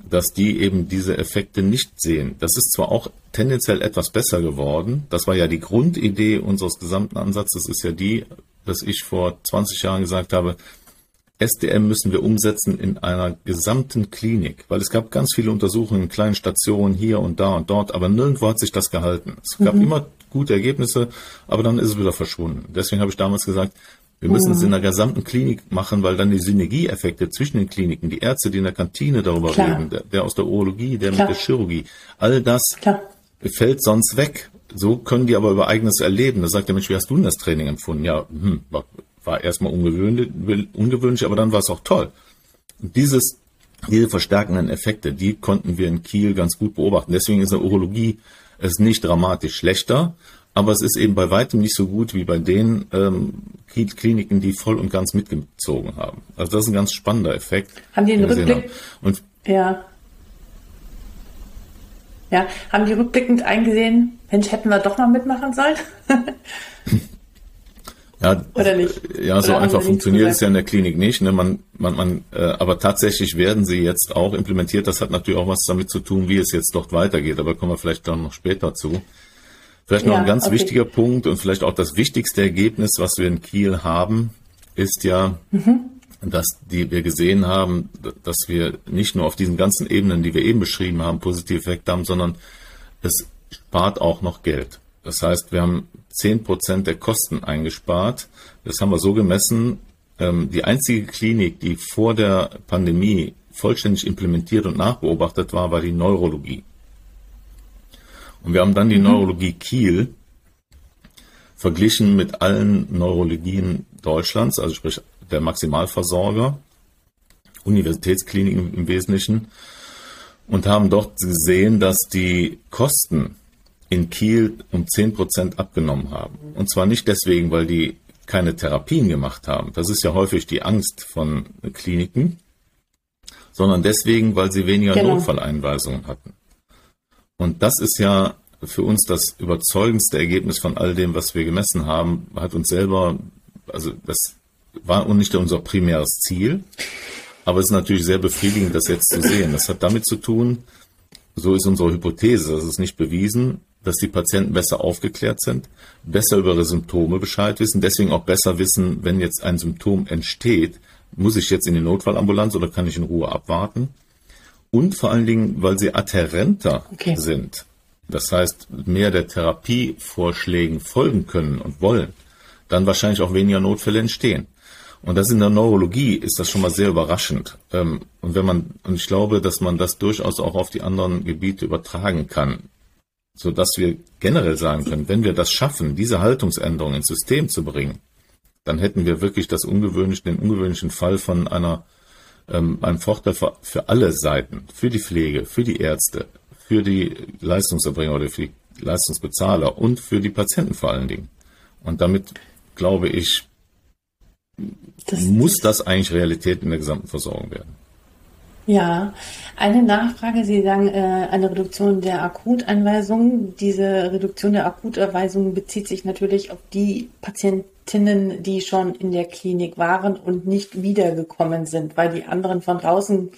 B: dass die eben diese Effekte nicht sehen. Das ist zwar auch tendenziell etwas besser geworden. Das war ja die Grundidee unseres gesamten Ansatzes, ist ja die, dass ich vor 20 Jahren gesagt habe, SDM müssen wir umsetzen in einer gesamten Klinik, weil es gab ganz viele Untersuchungen in kleinen Stationen hier und da und dort, aber nirgendwo hat sich das gehalten. Es gab mhm. immer gute Ergebnisse, aber dann ist es wieder verschwunden. Deswegen habe ich damals gesagt, wir müssen es in der gesamten Klinik machen, weil dann die Synergieeffekte zwischen den Kliniken, die Ärzte, die in der Kantine darüber Klar. reden, der, der, aus der Urologie, der Klar. mit der Chirurgie, all das Klar. fällt sonst weg. So können die aber über eigenes Erleben. Da sagt der Mensch, wie hast du denn das Training empfunden? Ja, hm, war, war erstmal ungewöhnlich, ungewöhnlich, aber dann war es auch toll. Und dieses, diese verstärkenden Effekte, die konnten wir in Kiel ganz gut beobachten. Deswegen ist der Urologie es nicht dramatisch schlechter, aber es ist eben bei weitem nicht so gut wie bei den ähm, Kliniken, die voll und ganz mitgezogen haben. Also das ist ein ganz spannender Effekt.
A: Haben die einen Rückblick? Und ja. Ja, haben die rückblickend eingesehen, Mensch, hätten wir doch mal mitmachen sollen?
B: ja, Oder nicht? Ja, so Oder einfach funktioniert es ja in der Klinik nicht. Ne? Man, man, man, äh, aber tatsächlich werden sie jetzt auch implementiert. Das hat natürlich auch was damit zu tun, wie es jetzt dort weitergeht. Aber kommen wir vielleicht dann noch später zu. Vielleicht noch ja, ein ganz okay. wichtiger Punkt und vielleicht auch das wichtigste Ergebnis, was wir in Kiel haben, ist ja, mhm. dass die wir gesehen haben, dass wir nicht nur auf diesen ganzen Ebenen, die wir eben beschrieben haben, positive Effekte haben, sondern es spart auch noch Geld. Das heißt, wir haben zehn Prozent der Kosten eingespart. Das haben wir so gemessen. Ähm, die einzige Klinik, die vor der Pandemie vollständig implementiert und nachbeobachtet war, war die Neurologie. Und wir haben dann die mhm. Neurologie Kiel verglichen mit allen Neurologien Deutschlands, also sprich der Maximalversorger, Universitätskliniken im Wesentlichen, und haben dort gesehen, dass die Kosten in Kiel um 10 Prozent abgenommen haben. Und zwar nicht deswegen, weil die keine Therapien gemacht haben. Das ist ja häufig die Angst von Kliniken, sondern deswegen, weil sie weniger genau. Notfalleinweisungen hatten. Und das ist ja für uns das überzeugendste Ergebnis von all dem, was wir gemessen haben, hat uns selber, also das war nicht unser primäres Ziel. Aber es ist natürlich sehr befriedigend, das jetzt zu sehen. Das hat damit zu tun, so ist unsere Hypothese, das ist nicht bewiesen, dass die Patienten besser aufgeklärt sind, besser über ihre Symptome Bescheid wissen, deswegen auch besser wissen, wenn jetzt ein Symptom entsteht, muss ich jetzt in die Notfallambulanz oder kann ich in Ruhe abwarten? Und vor allen Dingen, weil sie adherenter okay. sind. Das heißt, mehr der Therapievorschlägen folgen können und wollen, dann wahrscheinlich auch weniger Notfälle entstehen. Und das in der Neurologie ist das schon mal sehr überraschend. Ähm, und wenn man, und ich glaube, dass man das durchaus auch auf die anderen Gebiete übertragen kann, so dass wir generell sagen können, wenn wir das schaffen, diese Haltungsänderung ins System zu bringen, dann hätten wir wirklich das ungewöhnliche, den ungewöhnlichen Fall von einer, ähm, einem Vorteil für, für alle Seiten, für die Pflege, für die Ärzte, für die Leistungserbringer oder für die Leistungsbezahler und für die Patienten vor allen Dingen. Und damit glaube ich, das muss das eigentlich Realität in der gesamten Versorgung werden.
A: Ja, eine Nachfrage. Sie sagen äh, eine Reduktion der Akutanweisungen. Diese Reduktion der Akutanweisungen bezieht sich natürlich auf die Patientinnen, die schon in der Klinik waren und nicht wiedergekommen sind, weil die anderen von draußen,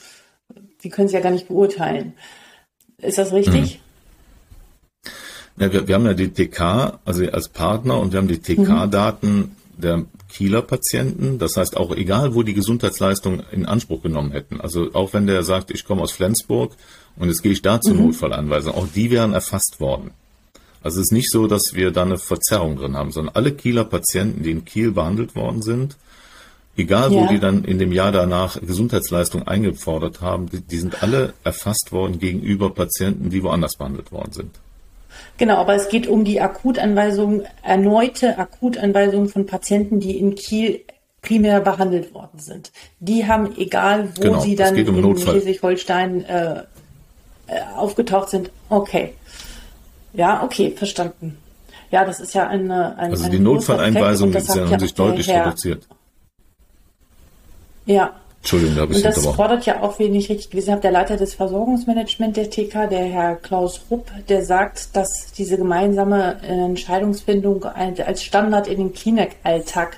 A: die können sie ja gar nicht beurteilen. Ist das richtig?
B: Mhm. Ja, wir, wir, haben ja die TK, also als Partner, und wir haben die TK-Daten mhm. der Kieler Patienten. Das heißt auch egal, wo die Gesundheitsleistung in Anspruch genommen hätten. Also auch wenn der sagt, ich komme aus Flensburg und jetzt gehe ich da zur mhm. Notfallanweisung, auch die wären erfasst worden. Also es ist nicht so, dass wir da eine Verzerrung drin haben, sondern alle Kieler Patienten, die in Kiel behandelt worden sind, egal ja. wo die dann in dem Jahr danach Gesundheitsleistung eingefordert haben, die, die sind alle erfasst worden gegenüber Patienten, die woanders behandelt worden sind.
A: Genau, aber es geht um die Akutanweisung, erneute Akutanweisung von Patienten, die in Kiel primär behandelt worden sind. Die haben, egal wo genau, sie dann um in Schleswig-Holstein äh, äh, aufgetaucht sind, okay. Ja, okay, verstanden. Ja, das ist ja eine.
B: eine also die Notfalleinweisung ist ja, haben sich deutlich reduziert.
A: Ja,
B: Entschuldigung, da habe ich
A: Und das fordert ja auch, wenn ich richtig gelesen habe, der Leiter des Versorgungsmanagements der TK, der Herr Klaus Rupp, der sagt, dass diese gemeinsame äh, Entscheidungsfindung als Standard in den Klinikalltag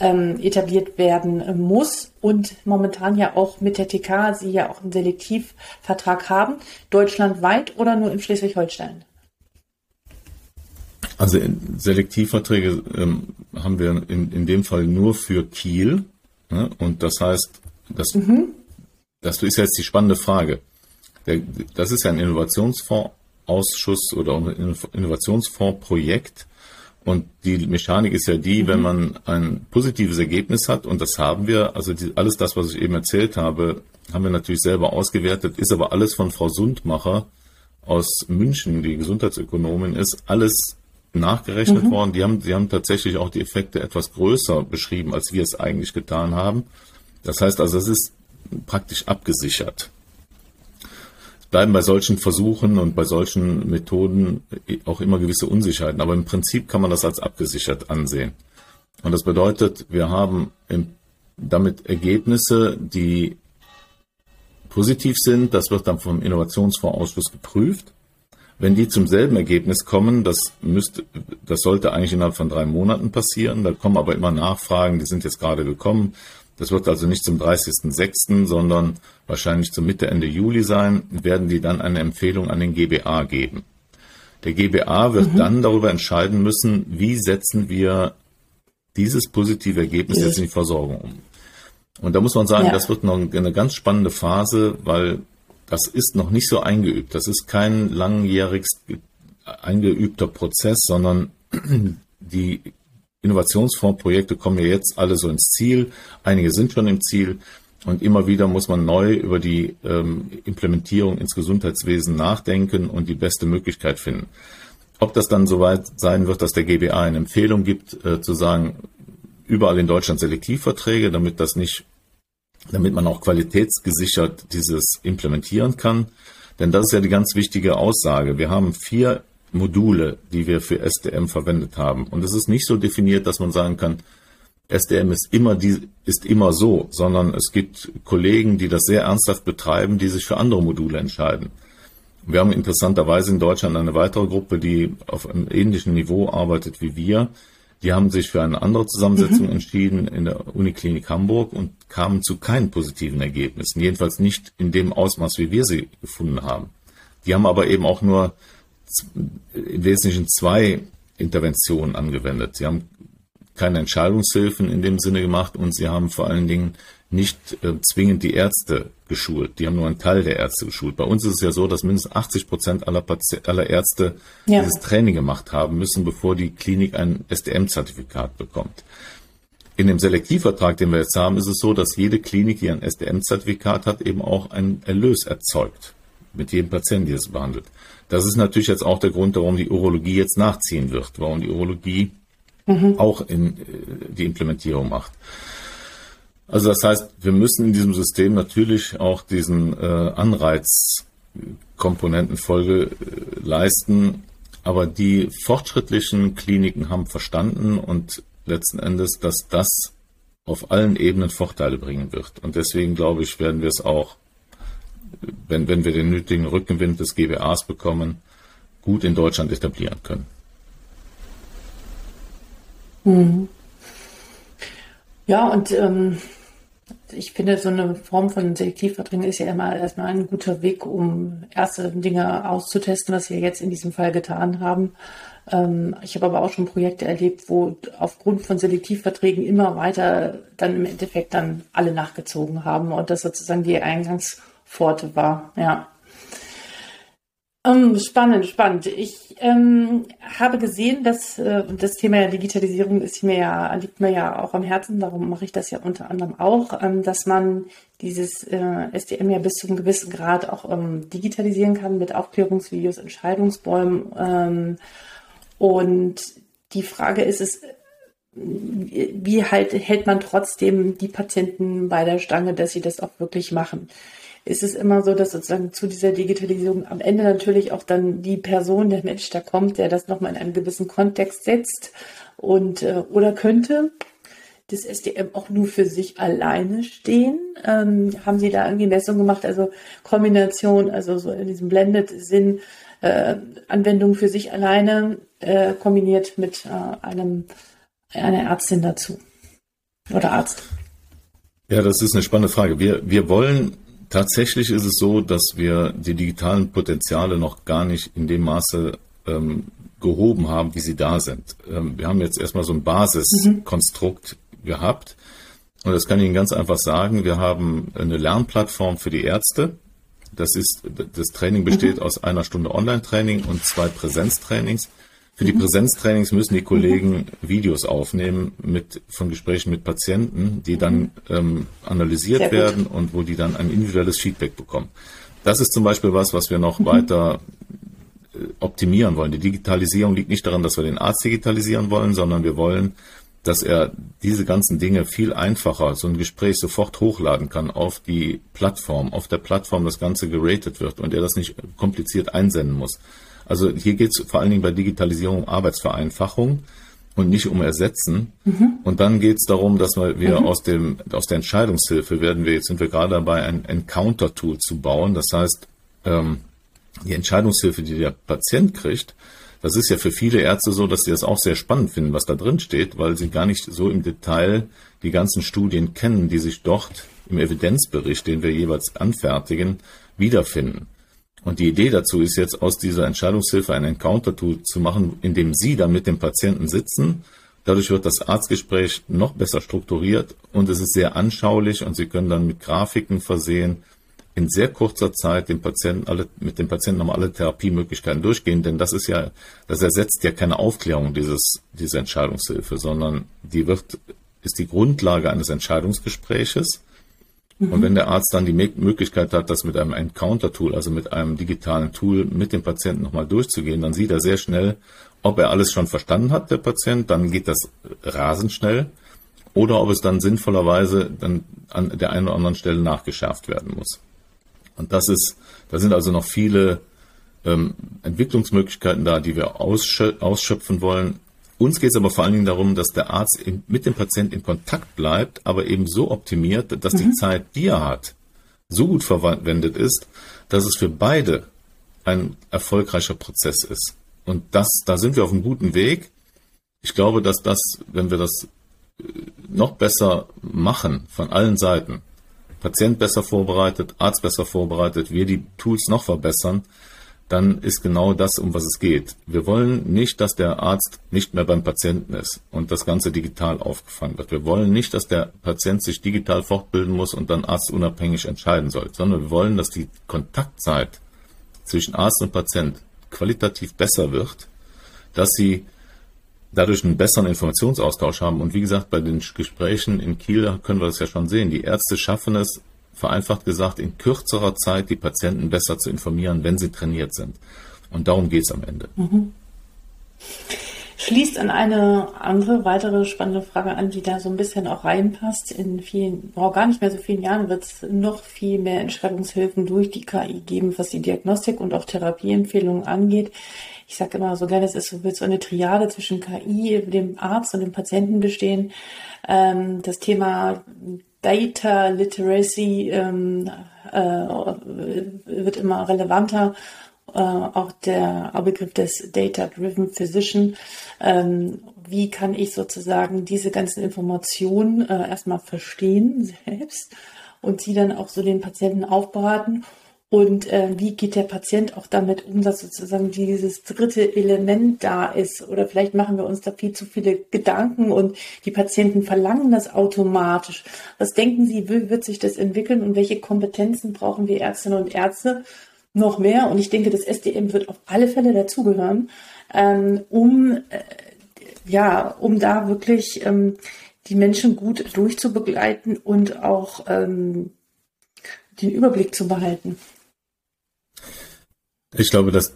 A: ähm, etabliert werden muss und momentan ja auch mit der TK sie ja auch einen Selektivvertrag haben, deutschlandweit oder nur in Schleswig-Holstein?
B: Also Selektivverträge ähm, haben wir in, in dem Fall nur für Kiel. Ne? Und das heißt, das, mhm. das ist jetzt die spannende Frage. Das ist ja ein Innovationsfondsausschuss oder ein Innovationsfondsprojekt. Und die Mechanik ist ja die, mhm. wenn man ein positives Ergebnis hat, und das haben wir, also die, alles das, was ich eben erzählt habe, haben wir natürlich selber ausgewertet, ist aber alles von Frau Sundmacher aus München, die Gesundheitsökonomin ist, alles nachgerechnet mhm. worden. Die haben, die haben tatsächlich auch die Effekte etwas größer beschrieben, als wir es eigentlich getan haben. Das heißt also, es ist praktisch abgesichert. Es bleiben bei solchen Versuchen und bei solchen Methoden auch immer gewisse Unsicherheiten, aber im Prinzip kann man das als abgesichert ansehen. Und das bedeutet, wir haben damit Ergebnisse, die positiv sind. Das wird dann vom Innovationsfondsausschuss geprüft. Wenn die zum selben Ergebnis kommen, das müsste, das sollte eigentlich innerhalb von drei Monaten passieren. Da kommen aber immer Nachfragen, die sind jetzt gerade gekommen. Das wird also nicht zum 30.06., sondern wahrscheinlich zum Mitte, Ende Juli sein, werden die dann eine Empfehlung an den GBA geben. Der GBA wird mhm. dann darüber entscheiden müssen, wie setzen wir dieses positive Ergebnis jetzt in die Versorgung um. Und da muss man sagen, ja. das wird noch eine ganz spannende Phase, weil das ist noch nicht so eingeübt. Das ist kein langjährig eingeübter Prozess, sondern die Innovationsfondsprojekte kommen ja jetzt alle so ins Ziel. Einige sind schon im Ziel. Und immer wieder muss man neu über die ähm, Implementierung ins Gesundheitswesen nachdenken und die beste Möglichkeit finden. Ob das dann soweit sein wird, dass der GBA eine Empfehlung gibt, äh, zu sagen, überall in Deutschland Selektivverträge, damit das nicht, damit man auch qualitätsgesichert dieses implementieren kann. Denn das ist ja die ganz wichtige Aussage. Wir haben vier Module, die wir für SDM verwendet haben. Und es ist nicht so definiert, dass man sagen kann, SDM ist immer die, ist immer so, sondern es gibt Kollegen, die das sehr ernsthaft betreiben, die sich für andere Module entscheiden. Wir haben interessanterweise in Deutschland eine weitere Gruppe, die auf einem ähnlichen Niveau arbeitet wie wir, Die haben sich für eine andere Zusammensetzung mhm. entschieden in der Uniklinik Hamburg und kamen zu keinen positiven Ergebnissen. Jedenfalls nicht in dem Ausmaß, wie wir sie gefunden haben. Die haben aber eben auch nur im Wesentlichen zwei Interventionen angewendet. Sie haben keine Entscheidungshilfen in dem Sinne gemacht und sie haben vor allen Dingen nicht äh, zwingend die Ärzte geschult. Die haben nur einen Teil der Ärzte geschult. Bei uns ist es ja so, dass mindestens 80 Prozent aller, aller Ärzte ja. dieses Training gemacht haben müssen, bevor die Klinik ein SDM-Zertifikat bekommt. In dem Selektivvertrag, den wir jetzt haben, ist es so, dass jede Klinik, die ein SDM-Zertifikat hat, eben auch einen Erlös erzeugt. Mit jedem Patienten, die es behandelt. Das ist natürlich jetzt auch der Grund, warum die Urologie jetzt nachziehen wird, warum die Urologie mhm. auch in, äh, die Implementierung macht. Also das heißt, wir müssen in diesem System natürlich auch diesen äh, Anreizkomponentenfolge äh, leisten. Aber die fortschrittlichen Kliniken haben verstanden und letzten Endes, dass das auf allen Ebenen Vorteile bringen wird. Und deswegen glaube ich, werden wir es auch, wenn, wenn wir den nötigen Rückenwind des GBAs bekommen, gut in Deutschland etablieren können.
A: Mhm. Ja, und ähm, ich finde, so eine Form von Selektivverdrängung ist ja immer erstmal ein guter Weg, um erste Dinge auszutesten, was wir jetzt in diesem Fall getan haben. Ähm, ich habe aber auch schon Projekte erlebt, wo aufgrund von Selektivverträgen immer weiter dann im Endeffekt dann alle nachgezogen haben und das sozusagen die Eingangspforte war. Ja. Ähm, spannend, spannend. Ich ähm, habe gesehen, dass äh, das Thema Digitalisierung ist mir ja, liegt mir ja auch am Herzen, darum mache ich das ja unter anderem auch, ähm, dass man dieses äh, SDM ja bis zu einem gewissen Grad auch ähm, digitalisieren kann mit Aufklärungsvideos, Entscheidungsbäumen. Ähm, und die Frage ist es, wie halt hält man trotzdem die Patienten bei der Stange, dass sie das auch wirklich machen? Ist es immer so, dass sozusagen zu dieser Digitalisierung am Ende natürlich auch dann die Person, der Mensch da kommt, der das nochmal in einen gewissen Kontext setzt und äh, oder könnte das SDM auch nur für sich alleine stehen? Ähm, haben Sie da irgendwie Messungen gemacht? Also Kombination, also so in diesem Blended-Sinn, äh, Anwendung für sich alleine äh, kombiniert mit äh, einem einer Ärztin dazu oder Arzt?
B: Ja, das ist eine spannende Frage. Wir, wir wollen Tatsächlich ist es so, dass wir die digitalen Potenziale noch gar nicht in dem Maße ähm, gehoben haben, wie sie da sind. Ähm, wir haben jetzt erstmal so ein Basiskonstrukt mhm. gehabt. Und das kann ich Ihnen ganz einfach sagen. Wir haben eine Lernplattform für die Ärzte. Das ist, das Training besteht mhm. aus einer Stunde Online-Training und zwei Präsenztrainings. Für die. Präsenztrainings müssen die Kollegen Videos aufnehmen mit, von Gesprächen mit Patienten, die dann ähm, analysiert werden und wo die dann ein individuelles Feedback bekommen. Das ist zum Beispiel was, was wir noch mhm. weiter äh, optimieren wollen. Die Digitalisierung liegt nicht daran, dass wir den Arzt digitalisieren wollen, sondern wir wollen, dass er diese ganzen Dinge viel einfacher, so ein Gespräch sofort hochladen kann auf die Plattform, auf der Plattform das Ganze geratet wird und er das nicht kompliziert einsenden muss. Also hier geht es vor allen Dingen bei Digitalisierung um Arbeitsvereinfachung und nicht um Ersetzen. Mhm. Und dann geht es darum, dass wir, mhm. aus, dem, aus der Entscheidungshilfe werden wir, jetzt sind wir gerade dabei, ein Encounter-Tool zu bauen. Das heißt, ähm, die Entscheidungshilfe, die der Patient kriegt, das ist ja für viele Ärzte so, dass sie das auch sehr spannend finden, was da drin steht, weil sie gar nicht so im Detail die ganzen Studien kennen, die sich dort im Evidenzbericht, den wir jeweils anfertigen, wiederfinden. Und die Idee dazu ist jetzt aus dieser Entscheidungshilfe ein Encounter-Tool zu machen, in dem Sie dann mit dem Patienten sitzen. Dadurch wird das Arztgespräch noch besser strukturiert und es ist sehr anschaulich und Sie können dann mit Grafiken versehen in sehr kurzer Zeit den Patienten alle, mit dem Patienten nochmal alle Therapiemöglichkeiten durchgehen, denn das ist ja, das ersetzt ja keine Aufklärung dieses, dieser Entscheidungshilfe, sondern die wird, ist die Grundlage eines Entscheidungsgespräches Mhm. Und wenn der Arzt dann die Möglichkeit hat, das mit einem Encounter-Tool, also mit einem digitalen Tool mit dem Patienten nochmal durchzugehen, dann sieht er sehr schnell, ob er alles schon verstanden hat, der Patient, dann geht das rasend schnell, oder ob es dann sinnvollerweise dann an der einen oder anderen Stelle nachgeschärft werden muss. Und das ist, da sind also noch viele ähm, Entwicklungsmöglichkeiten da, die wir ausschöpfen wollen. Uns geht es aber vor allen Dingen darum, dass der Arzt in, mit dem Patienten in Kontakt bleibt, aber eben so optimiert, dass mhm. die Zeit, die er hat, so gut verwendet ist, dass es für beide ein erfolgreicher Prozess ist. Und das, da sind wir auf einem guten Weg. ich glaube, dass das, wenn wir das äh, noch besser machen von allen Seiten, Patient besser vorbereitet, Arzt besser vorbereitet, wir die Tools noch verbessern, dann ist genau das, um was es geht. Wir wollen nicht, dass der Arzt nicht mehr beim Patienten ist und das Ganze digital aufgefangen wird. Wir wollen nicht, dass der Patient sich digital fortbilden muss und dann arztunabhängig entscheiden soll, sondern wir wollen, dass die Kontaktzeit zwischen Arzt und Patient qualitativ besser wird, dass sie dadurch einen besseren Informationsaustausch haben. Und wie gesagt, bei den Gesprächen in Kiel können wir das ja schon sehen. Die Ärzte schaffen es, vereinfacht gesagt, in kürzerer Zeit die Patienten besser zu informieren, wenn sie trainiert sind. Und darum geht es am Ende. Mhm.
A: Schließt an eine andere, weitere spannende Frage an, die da so ein bisschen auch reinpasst. In vielen, wow, gar nicht mehr so vielen Jahren wird es noch viel mehr Entscheidungshilfen durch die KI geben, was die Diagnostik und auch Therapieempfehlungen angeht. Ich sage immer so gerne, es ist so, wird so eine Triade zwischen KI, dem Arzt und dem Patienten bestehen. Ähm, das Thema Data Literacy ähm, äh, wird immer relevanter. Äh, auch der Begriff des Data-Driven Physician. Ähm, wie kann ich sozusagen diese ganzen Informationen äh, erstmal verstehen selbst und sie dann auch so den Patienten aufbereiten und äh, wie geht der Patient auch damit um, dass sozusagen dieses dritte Element da ist? Oder vielleicht machen wir uns da viel zu viele Gedanken und die Patienten verlangen das automatisch. Was denken Sie, wie wird sich das entwickeln und welche Kompetenzen brauchen wir Ärztinnen und Ärzte noch mehr? Und ich denke, das SDM wird auf alle Fälle dazugehören, ähm, um, äh, ja, um da wirklich ähm, die Menschen gut durchzubegleiten und auch ähm, den Überblick zu behalten.
B: Ich glaube, dass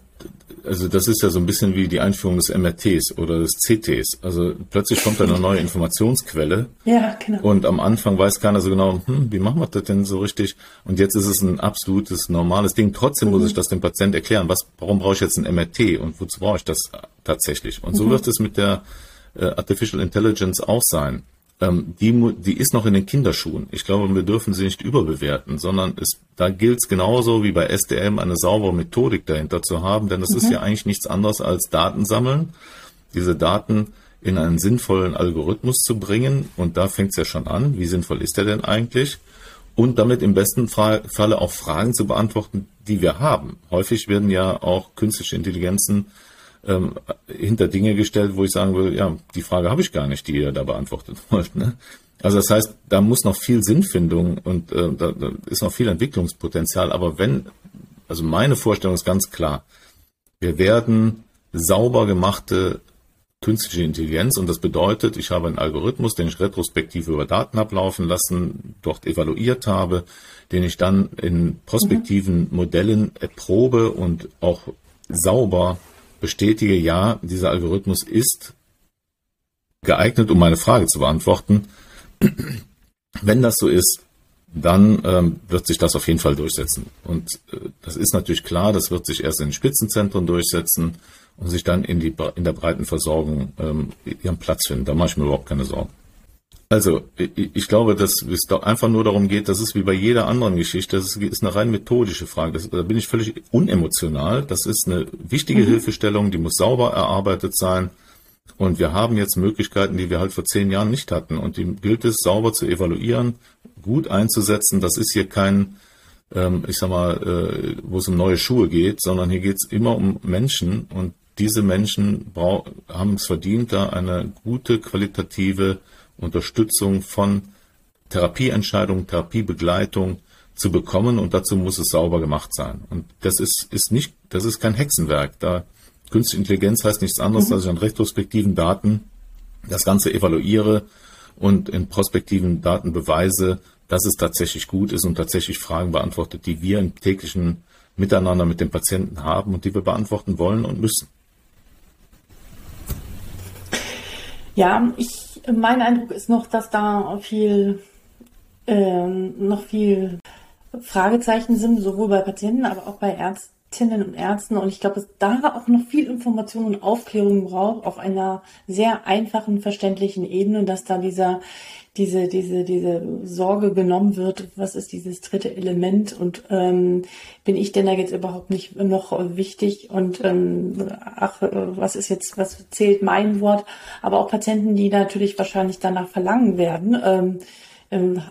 B: also das ist ja so ein bisschen wie die Einführung des MRTs oder des CTs. Also plötzlich kommt da eine neue Informationsquelle.
A: Ja, genau.
B: Und am Anfang weiß keiner so genau, hm, wie machen wir das denn so richtig? Und jetzt ist es ein absolutes normales Ding. Trotzdem mhm. muss ich das dem Patienten erklären. Was, warum brauche ich jetzt ein MRT und wozu brauche ich das tatsächlich? Und so mhm. wird es mit der äh, Artificial Intelligence auch sein die, die ist noch in den Kinderschuhen. Ich glaube, wir dürfen sie nicht überbewerten, sondern es, da gilt es genauso wie bei SDM eine saubere Methodik dahinter zu haben, denn das mhm. ist ja eigentlich nichts anderes als Daten sammeln, diese Daten in einen sinnvollen Algorithmus zu bringen und da fängt es ja schon an, wie sinnvoll ist der denn eigentlich? Und damit im besten Falle auch Fragen zu beantworten, die wir haben. Häufig werden ja auch künstliche Intelligenzen ähm, hinter Dinge gestellt, wo ich sagen würde, ja, die Frage habe ich gar nicht, die ihr da beantwortet wollt. Ne? Also das heißt, da muss noch viel Sinnfindung und äh, da, da ist noch viel Entwicklungspotenzial. Aber wenn, also meine Vorstellung ist ganz klar, wir werden sauber gemachte künstliche Intelligenz und das bedeutet, ich habe einen Algorithmus, den ich retrospektiv über Daten ablaufen lassen, dort evaluiert habe, den ich dann in prospektiven Modellen erprobe und auch sauber bestätige, ja, dieser Algorithmus ist geeignet, um meine Frage zu beantworten. Wenn das so ist, dann ähm, wird sich das auf jeden Fall durchsetzen. Und äh, das ist natürlich klar, das wird sich erst in den Spitzenzentren durchsetzen und sich dann in, die, in der breiten Versorgung ähm, ihren Platz finden. Da mache ich mir überhaupt keine Sorgen. Also, ich glaube, dass es einfach nur darum geht, das ist wie bei jeder anderen Geschichte, das ist eine rein methodische Frage. Das, da bin ich völlig unemotional. Das ist eine wichtige mhm. Hilfestellung, die muss sauber erarbeitet sein. Und wir haben jetzt Möglichkeiten, die wir halt vor zehn Jahren nicht hatten. Und die gilt es sauber zu evaluieren, gut einzusetzen. Das ist hier kein, ähm, ich sag mal, äh, wo es um neue Schuhe geht, sondern hier geht es immer um Menschen. Und diese Menschen haben es verdient, da eine gute, qualitative Unterstützung von Therapieentscheidungen, Therapiebegleitung zu bekommen und dazu muss es sauber gemacht sein. Und das ist, ist nicht, das ist kein Hexenwerk. Da Künstliche Intelligenz heißt nichts anderes, mhm. als ich an retrospektiven Daten das Ganze evaluiere und in prospektiven Daten beweise, dass es tatsächlich gut ist und tatsächlich Fragen beantwortet, die wir im täglichen Miteinander mit dem Patienten haben und die wir beantworten wollen und müssen.
A: Ja, ich mein Eindruck ist noch, dass da viel, ähm, noch viel Fragezeichen sind, sowohl bei Patienten, aber auch bei Ärztinnen und Ärzten. Und ich glaube, dass da auch noch viel Information und Aufklärung braucht auf einer sehr einfachen, verständlichen Ebene, dass da dieser diese, diese, diese Sorge genommen wird, was ist dieses dritte Element und ähm, bin ich denn da jetzt überhaupt nicht noch wichtig und ähm, ach, was ist jetzt, was zählt mein Wort? Aber auch Patienten, die natürlich wahrscheinlich danach verlangen werden, ähm, ähm,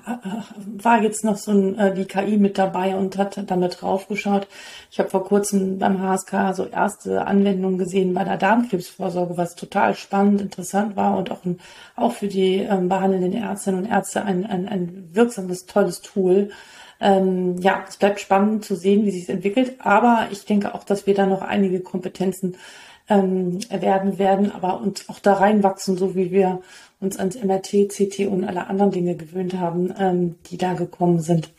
A: war jetzt noch so ein, äh, die KI mit dabei und hat damit draufgeschaut. Ich habe vor kurzem beim HSK so erste Anwendungen gesehen bei der Darmkrebsvorsorge, was total spannend, interessant war und auch, ein, auch für die ähm, behandelnden Ärztinnen und Ärzte ein, ein, ein wirksames, tolles Tool. Ähm, ja, es bleibt spannend zu sehen, wie sich es entwickelt, aber ich denke auch, dass wir da noch einige Kompetenzen ähm, werden werden, aber uns auch da reinwachsen, so wie wir uns ans MRT, CT und alle anderen Dinge gewöhnt haben, ähm, die da gekommen sind.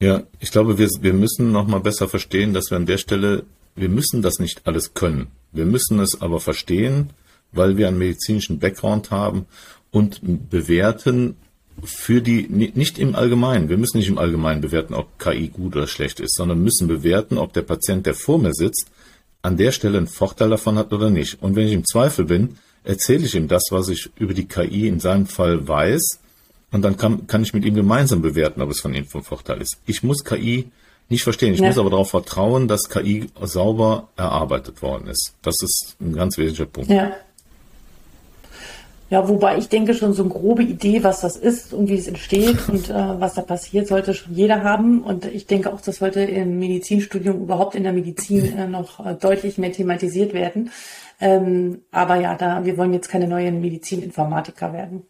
B: Ja, ich glaube, wir, wir müssen noch mal besser verstehen, dass wir an der Stelle, wir müssen das nicht alles können. Wir müssen es aber verstehen, weil wir einen medizinischen Background haben und bewerten für die, nicht im Allgemeinen, wir müssen nicht im Allgemeinen bewerten, ob KI gut oder schlecht ist, sondern müssen bewerten, ob der Patient, der vor mir sitzt, an der Stelle einen Vorteil davon hat oder nicht. Und wenn ich im Zweifel bin, erzähle ich ihm das, was ich über die KI in seinem Fall weiß. Und dann kann, kann ich mit ihm gemeinsam bewerten, ob es von ihm von Vorteil ist. Ich muss KI nicht verstehen. Ich ja. muss aber darauf vertrauen, dass KI sauber erarbeitet worden ist. Das ist ein ganz wesentlicher Punkt.
A: Ja. Ja, wobei ich denke schon so eine grobe Idee, was das ist und wie es entsteht und äh, was da passiert, sollte schon jeder haben. Und ich denke auch, das sollte im Medizinstudium überhaupt in der Medizin äh, noch äh, deutlich mehr thematisiert werden. Ähm, aber ja, da wir wollen jetzt keine neuen Medizininformatiker werden.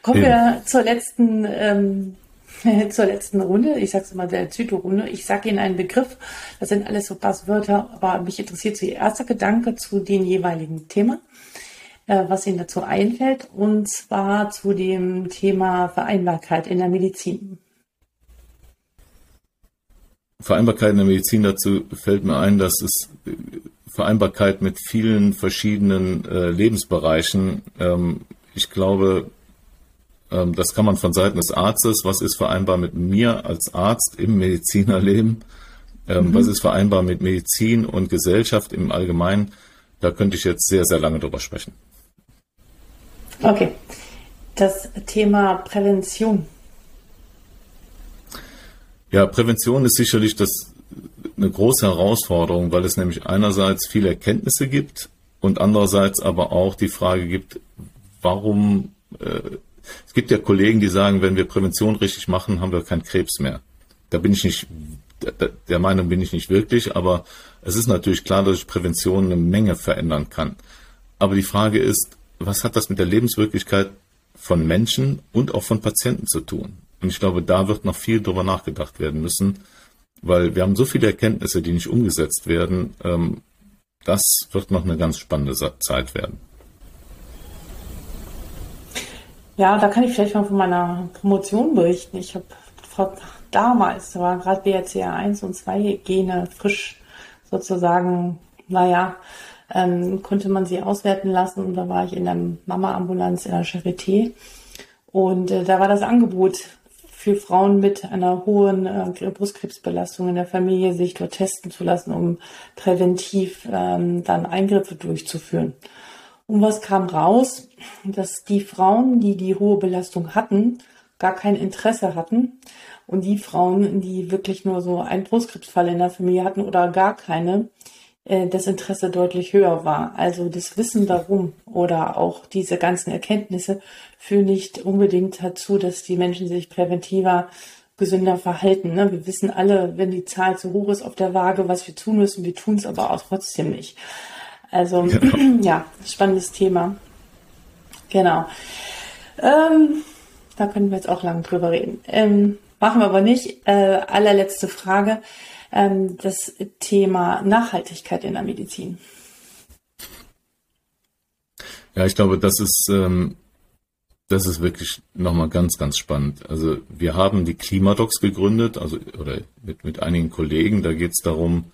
A: Kommen ja. wir zur letzten ähm, zur letzten Runde. Ich sage es mal der Zyto-Runde. Ich sage Ihnen einen Begriff. Das sind alles so Passwörter, aber mich interessiert so Ihr erster Gedanke zu dem jeweiligen Thema, äh, was Ihnen dazu einfällt, und zwar zu dem Thema Vereinbarkeit in der Medizin.
B: Vereinbarkeit in der Medizin, dazu fällt mir ein, dass es Vereinbarkeit mit vielen verschiedenen äh, Lebensbereichen. Ähm, ich glaube, ähm, das kann man von Seiten des Arztes. Was ist vereinbar mit mir als Arzt im Medizinerleben? Ähm, mhm. Was ist vereinbar mit Medizin und Gesellschaft im Allgemeinen? Da könnte ich jetzt sehr, sehr lange drüber sprechen.
A: Okay. Das Thema Prävention.
B: Ja, Prävention ist sicherlich das eine große Herausforderung, weil es nämlich einerseits viele Erkenntnisse gibt und andererseits aber auch die Frage gibt, warum, äh, es gibt ja Kollegen, die sagen, wenn wir Prävention richtig machen, haben wir keinen Krebs mehr. Da bin ich nicht, der Meinung bin ich nicht wirklich, aber es ist natürlich klar, dass ich Prävention eine Menge verändern kann. Aber die Frage ist, was hat das mit der Lebenswirklichkeit von Menschen und auch von Patienten zu tun? Und ich glaube, da wird noch viel drüber nachgedacht werden müssen, weil wir haben so viele Erkenntnisse, die nicht umgesetzt werden. Ähm, das wird noch eine ganz spannende Zeit werden.
A: Ja, da kann ich vielleicht mal von meiner Promotion berichten. Ich habe damals, da war gerade BRCA 1 und 2 Gene frisch sozusagen, naja, ähm, konnte man sie auswerten lassen und da war ich in der Mama-Ambulanz in der Charité und äh, da war das Angebot für Frauen mit einer hohen äh, Brustkrebsbelastung in der Familie sich dort testen zu lassen, um präventiv ähm, dann Eingriffe durchzuführen. Und was kam raus? Dass die Frauen, die die hohe Belastung hatten, gar kein Interesse hatten. Und die Frauen, die wirklich nur so einen Brustkrebsfall in der Familie hatten oder gar keine, das Interesse deutlich höher war. Also das Wissen darum oder auch diese ganzen Erkenntnisse führen nicht unbedingt dazu, dass die Menschen sich präventiver gesünder verhalten. Ne? Wir wissen alle, wenn die Zahl zu hoch ist auf der Waage, was wir tun müssen. Wir tun es aber auch trotzdem nicht. Also genau. ja, spannendes Thema. Genau. Ähm, da können wir jetzt auch lange drüber reden. Ähm, machen wir aber nicht. Äh, allerletzte Frage ähm, das Thema Nachhaltigkeit in der Medizin.
B: Ja, ich glaube, das ist, ähm, das ist wirklich nochmal ganz, ganz spannend. Also wir haben die Klimadocs gegründet, also oder mit, mit einigen Kollegen. Da geht es darum,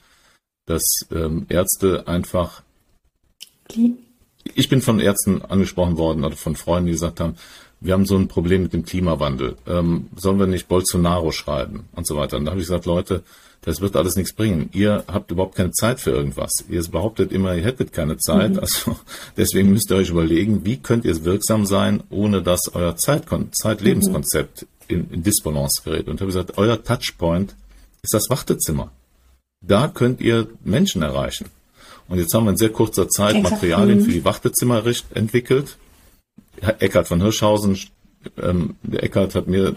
B: dass ähm, Ärzte einfach. Ich bin von Ärzten angesprochen worden oder von Freunden, die gesagt haben, wir haben so ein Problem mit dem Klimawandel. Ähm, sollen wir nicht Bolsonaro schreiben und so weiter? Und da habe ich gesagt, Leute, das wird alles nichts bringen. Ihr habt überhaupt keine Zeit für irgendwas. Ihr behauptet immer, ihr hättet keine Zeit. Mhm. Also deswegen müsst ihr euch überlegen, wie könnt ihr wirksam sein, ohne dass euer Zeitlebenskonzept in, in Disbalance gerät. Und ich habe gesagt, euer Touchpoint ist das Wartezimmer. Da könnt ihr Menschen erreichen. Und jetzt haben wir in sehr kurzer Zeit Materialien für die Wartezimmer entwickelt. Eckhard von Hirschhausen, ähm, der Eckhard hat mir,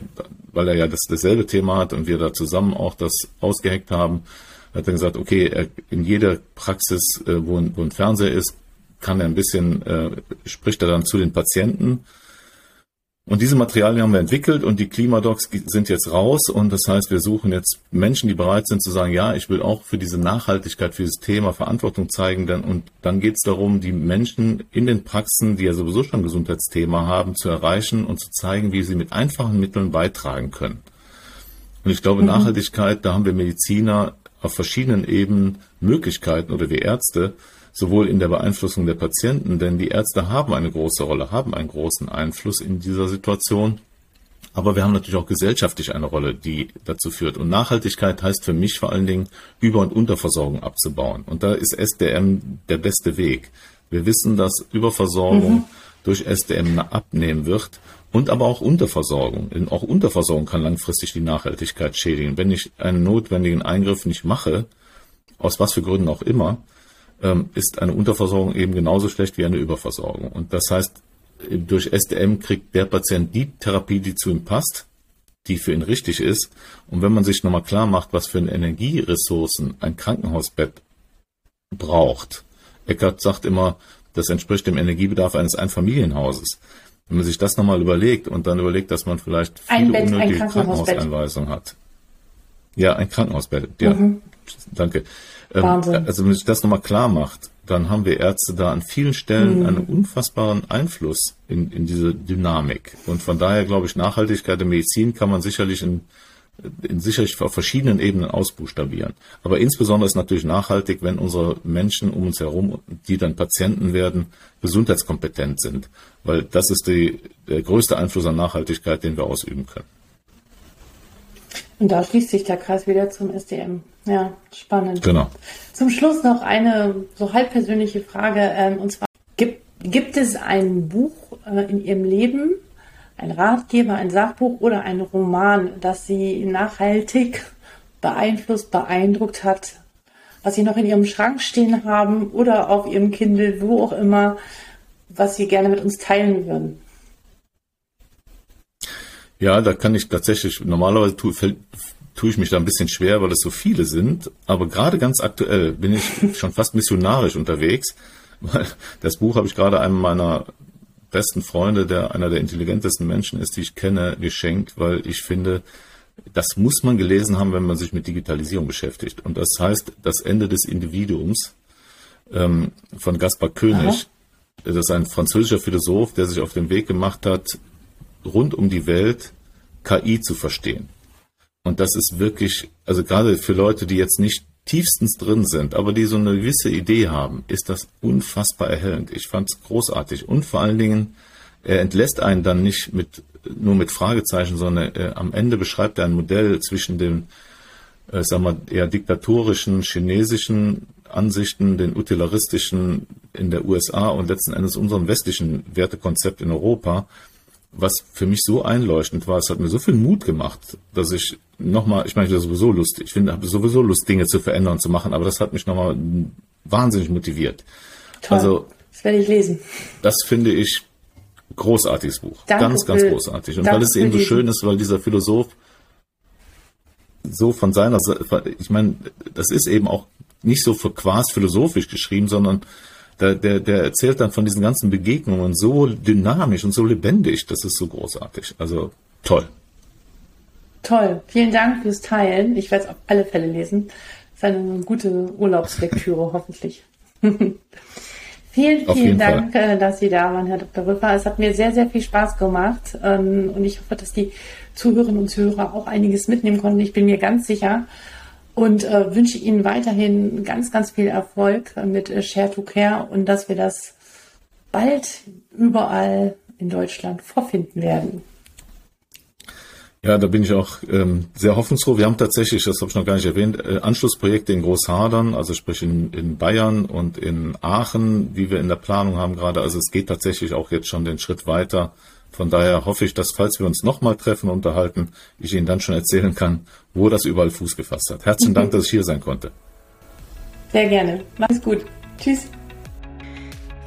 B: weil er ja das, dasselbe Thema hat und wir da zusammen auch das ausgeheckt haben, hat er gesagt, okay, er, in jeder Praxis, äh, wo, ein, wo ein Fernseher ist, kann er ein bisschen, äh, spricht er dann zu den Patienten und diese Materialien haben wir entwickelt und die Klimadocs sind jetzt raus und das heißt, wir suchen jetzt Menschen, die bereit sind zu sagen, ja, ich will auch für diese Nachhaltigkeit, für dieses Thema Verantwortung zeigen. Denn, und dann geht es darum, die Menschen in den Praxen, die ja sowieso schon ein Gesundheitsthema haben, zu erreichen und zu zeigen, wie sie mit einfachen Mitteln beitragen können. Und ich glaube, mhm. Nachhaltigkeit, da haben wir Mediziner auf verschiedenen Ebenen Möglichkeiten oder wir Ärzte, sowohl in der Beeinflussung der Patienten, denn die Ärzte haben eine große Rolle, haben einen großen Einfluss in dieser Situation. Aber wir haben natürlich auch gesellschaftlich eine Rolle, die dazu führt. Und Nachhaltigkeit heißt für mich vor allen Dingen, Über- und Unterversorgung abzubauen. Und da ist SDM der beste Weg. Wir wissen, dass Überversorgung mhm. durch SDM abnehmen wird und aber auch Unterversorgung. Denn auch Unterversorgung kann langfristig die Nachhaltigkeit schädigen. Wenn ich einen notwendigen Eingriff nicht mache, aus was für Gründen auch immer, ist eine Unterversorgung eben genauso schlecht wie eine Überversorgung. Und das heißt, durch SDM kriegt der Patient die Therapie, die zu ihm passt, die für ihn richtig ist. Und wenn man sich nochmal klar macht, was für eine Energieressourcen ein Krankenhausbett braucht, Eckert sagt immer, das entspricht dem Energiebedarf eines Einfamilienhauses. Wenn man sich das nochmal überlegt und dann überlegt, dass man vielleicht viele Bett, unnötige Krankenhauseinweisungen hat. Ja, ein Krankenhausbett. Ja, mhm. danke. Ähm. Also wenn sich das nochmal klar macht, dann haben wir Ärzte da an vielen Stellen mhm. einen unfassbaren Einfluss in, in diese Dynamik. Und von daher glaube ich, Nachhaltigkeit der Medizin kann man sicherlich in, in sicherlich auf verschiedenen Ebenen ausbuchstabieren. Aber insbesondere ist natürlich nachhaltig, wenn unsere Menschen um uns herum, die dann Patienten werden, gesundheitskompetent sind. Weil das ist die, der größte Einfluss an Nachhaltigkeit, den wir ausüben können.
A: Und da schließt sich der Kreis wieder zum SDM. Ja, spannend.
B: Genau.
A: Zum Schluss noch eine so halb persönliche Frage. Ähm, und zwar, gibt, gibt es ein Buch äh, in Ihrem Leben, ein Ratgeber, ein Sachbuch oder ein Roman, das Sie nachhaltig beeinflusst, beeindruckt hat, was Sie noch in Ihrem Schrank stehen haben oder auf Ihrem Kindle, wo auch immer, was Sie gerne mit uns teilen würden?
B: Ja, da kann ich tatsächlich, normalerweise tue, tue ich mich da ein bisschen schwer, weil es so viele sind. Aber gerade ganz aktuell bin ich schon fast missionarisch unterwegs, weil das Buch habe ich gerade einem meiner besten Freunde, der einer der intelligentesten Menschen ist, die ich kenne, geschenkt, weil ich finde, das muss man gelesen haben, wenn man sich mit Digitalisierung beschäftigt. Und das heißt das Ende des Individuums ähm, von Gaspar König. Aha. Das ist ein französischer Philosoph, der sich auf den Weg gemacht hat, rund um die Welt KI zu verstehen. Und das ist wirklich, also gerade für Leute, die jetzt nicht tiefstens drin sind, aber die so eine gewisse Idee haben, ist das unfassbar erhellend. Ich fand es großartig. Und vor allen Dingen, er entlässt einen dann nicht mit, nur mit Fragezeichen, sondern äh, am Ende beschreibt er ein Modell zwischen den, äh, sagen wir, eher diktatorischen chinesischen Ansichten, den utilaristischen in der USA und letzten Endes unserem westlichen Wertekonzept in Europa was für mich so einleuchtend war, es hat mir so viel Mut gemacht, dass ich nochmal, ich meine, ich sowieso lustig, ich finde, habe sowieso Lust, Dinge zu verändern und zu machen, aber das hat mich nochmal wahnsinnig motiviert.
A: Toll. Also, das werde ich lesen.
B: Das finde ich großartiges Buch. Danke ganz, ganz großartig. Und weil es eben so schön ist, weil dieser Philosoph so von seiner Seite, ich meine, das ist eben auch nicht so für Quas philosophisch geschrieben, sondern der, der, der erzählt dann von diesen ganzen Begegnungen so dynamisch und so lebendig. Das ist so großartig. Also toll.
A: Toll. Vielen Dank fürs Teilen. Ich werde es auf alle Fälle lesen. Das ist eine gute Urlaubslektüre, hoffentlich. vielen, vielen Dank, Fall. Äh, dass Sie da waren, Herr Dr. Rüffer. Es hat mir sehr, sehr viel Spaß gemacht. Ähm, und ich hoffe, dass die Zuhörerinnen und Zuhörer auch einiges mitnehmen konnten. Ich bin mir ganz sicher, und äh, wünsche Ihnen weiterhin ganz, ganz viel Erfolg mit äh, Share to Care und dass wir das bald überall in Deutschland vorfinden werden?
B: Ja, da bin ich auch ähm, sehr hoffnungsfroh. Wir haben tatsächlich, das habe ich noch gar nicht erwähnt, äh, Anschlussprojekte in Großhadern, also sprich in, in Bayern und in Aachen, wie wir in der Planung haben gerade. Also es geht tatsächlich auch jetzt schon den Schritt weiter. Von daher hoffe ich, dass falls wir uns nochmal treffen und unterhalten, ich Ihnen dann schon erzählen kann, wo das überall Fuß gefasst hat. Herzlichen mhm. Dank, dass ich hier sein konnte.
A: Sehr gerne. Mach's gut. Tschüss.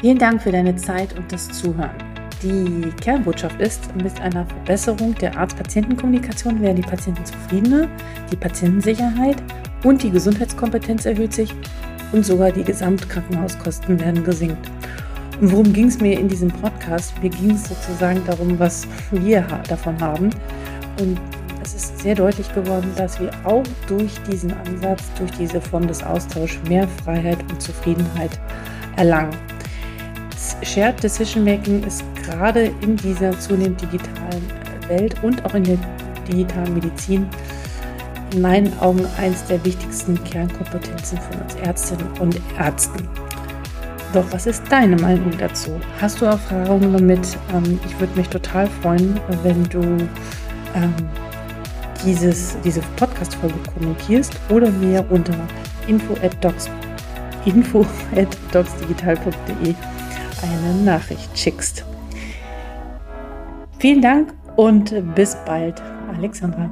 A: Vielen Dank für deine Zeit und das Zuhören. Die Kernbotschaft ist, mit einer Verbesserung der Arzt-Patienten-Kommunikation werden die Patienten zufriedener, die Patientensicherheit und die Gesundheitskompetenz erhöht sich und sogar die Gesamtkrankenhauskosten werden gesenkt. Worum ging es mir in diesem Podcast? Mir ging es sozusagen darum, was wir davon haben. Und es ist sehr deutlich geworden, dass wir auch durch diesen Ansatz, durch diese Form des Austauschs mehr Freiheit und Zufriedenheit erlangen. Shared Decision Making ist gerade in dieser zunehmend digitalen Welt und auch in der digitalen Medizin in meinen Augen eines der wichtigsten Kernkompetenzen von uns Ärztinnen und Ärzten. Doch was ist deine Meinung dazu? Hast du Erfahrungen damit? Ähm, ich würde mich total freuen, wenn du ähm, dieses, diese Podcast-Folge kommentierst oder mir unter info at docs, info at docsdigital.de eine Nachricht schickst. Vielen Dank und bis bald, Alexandra.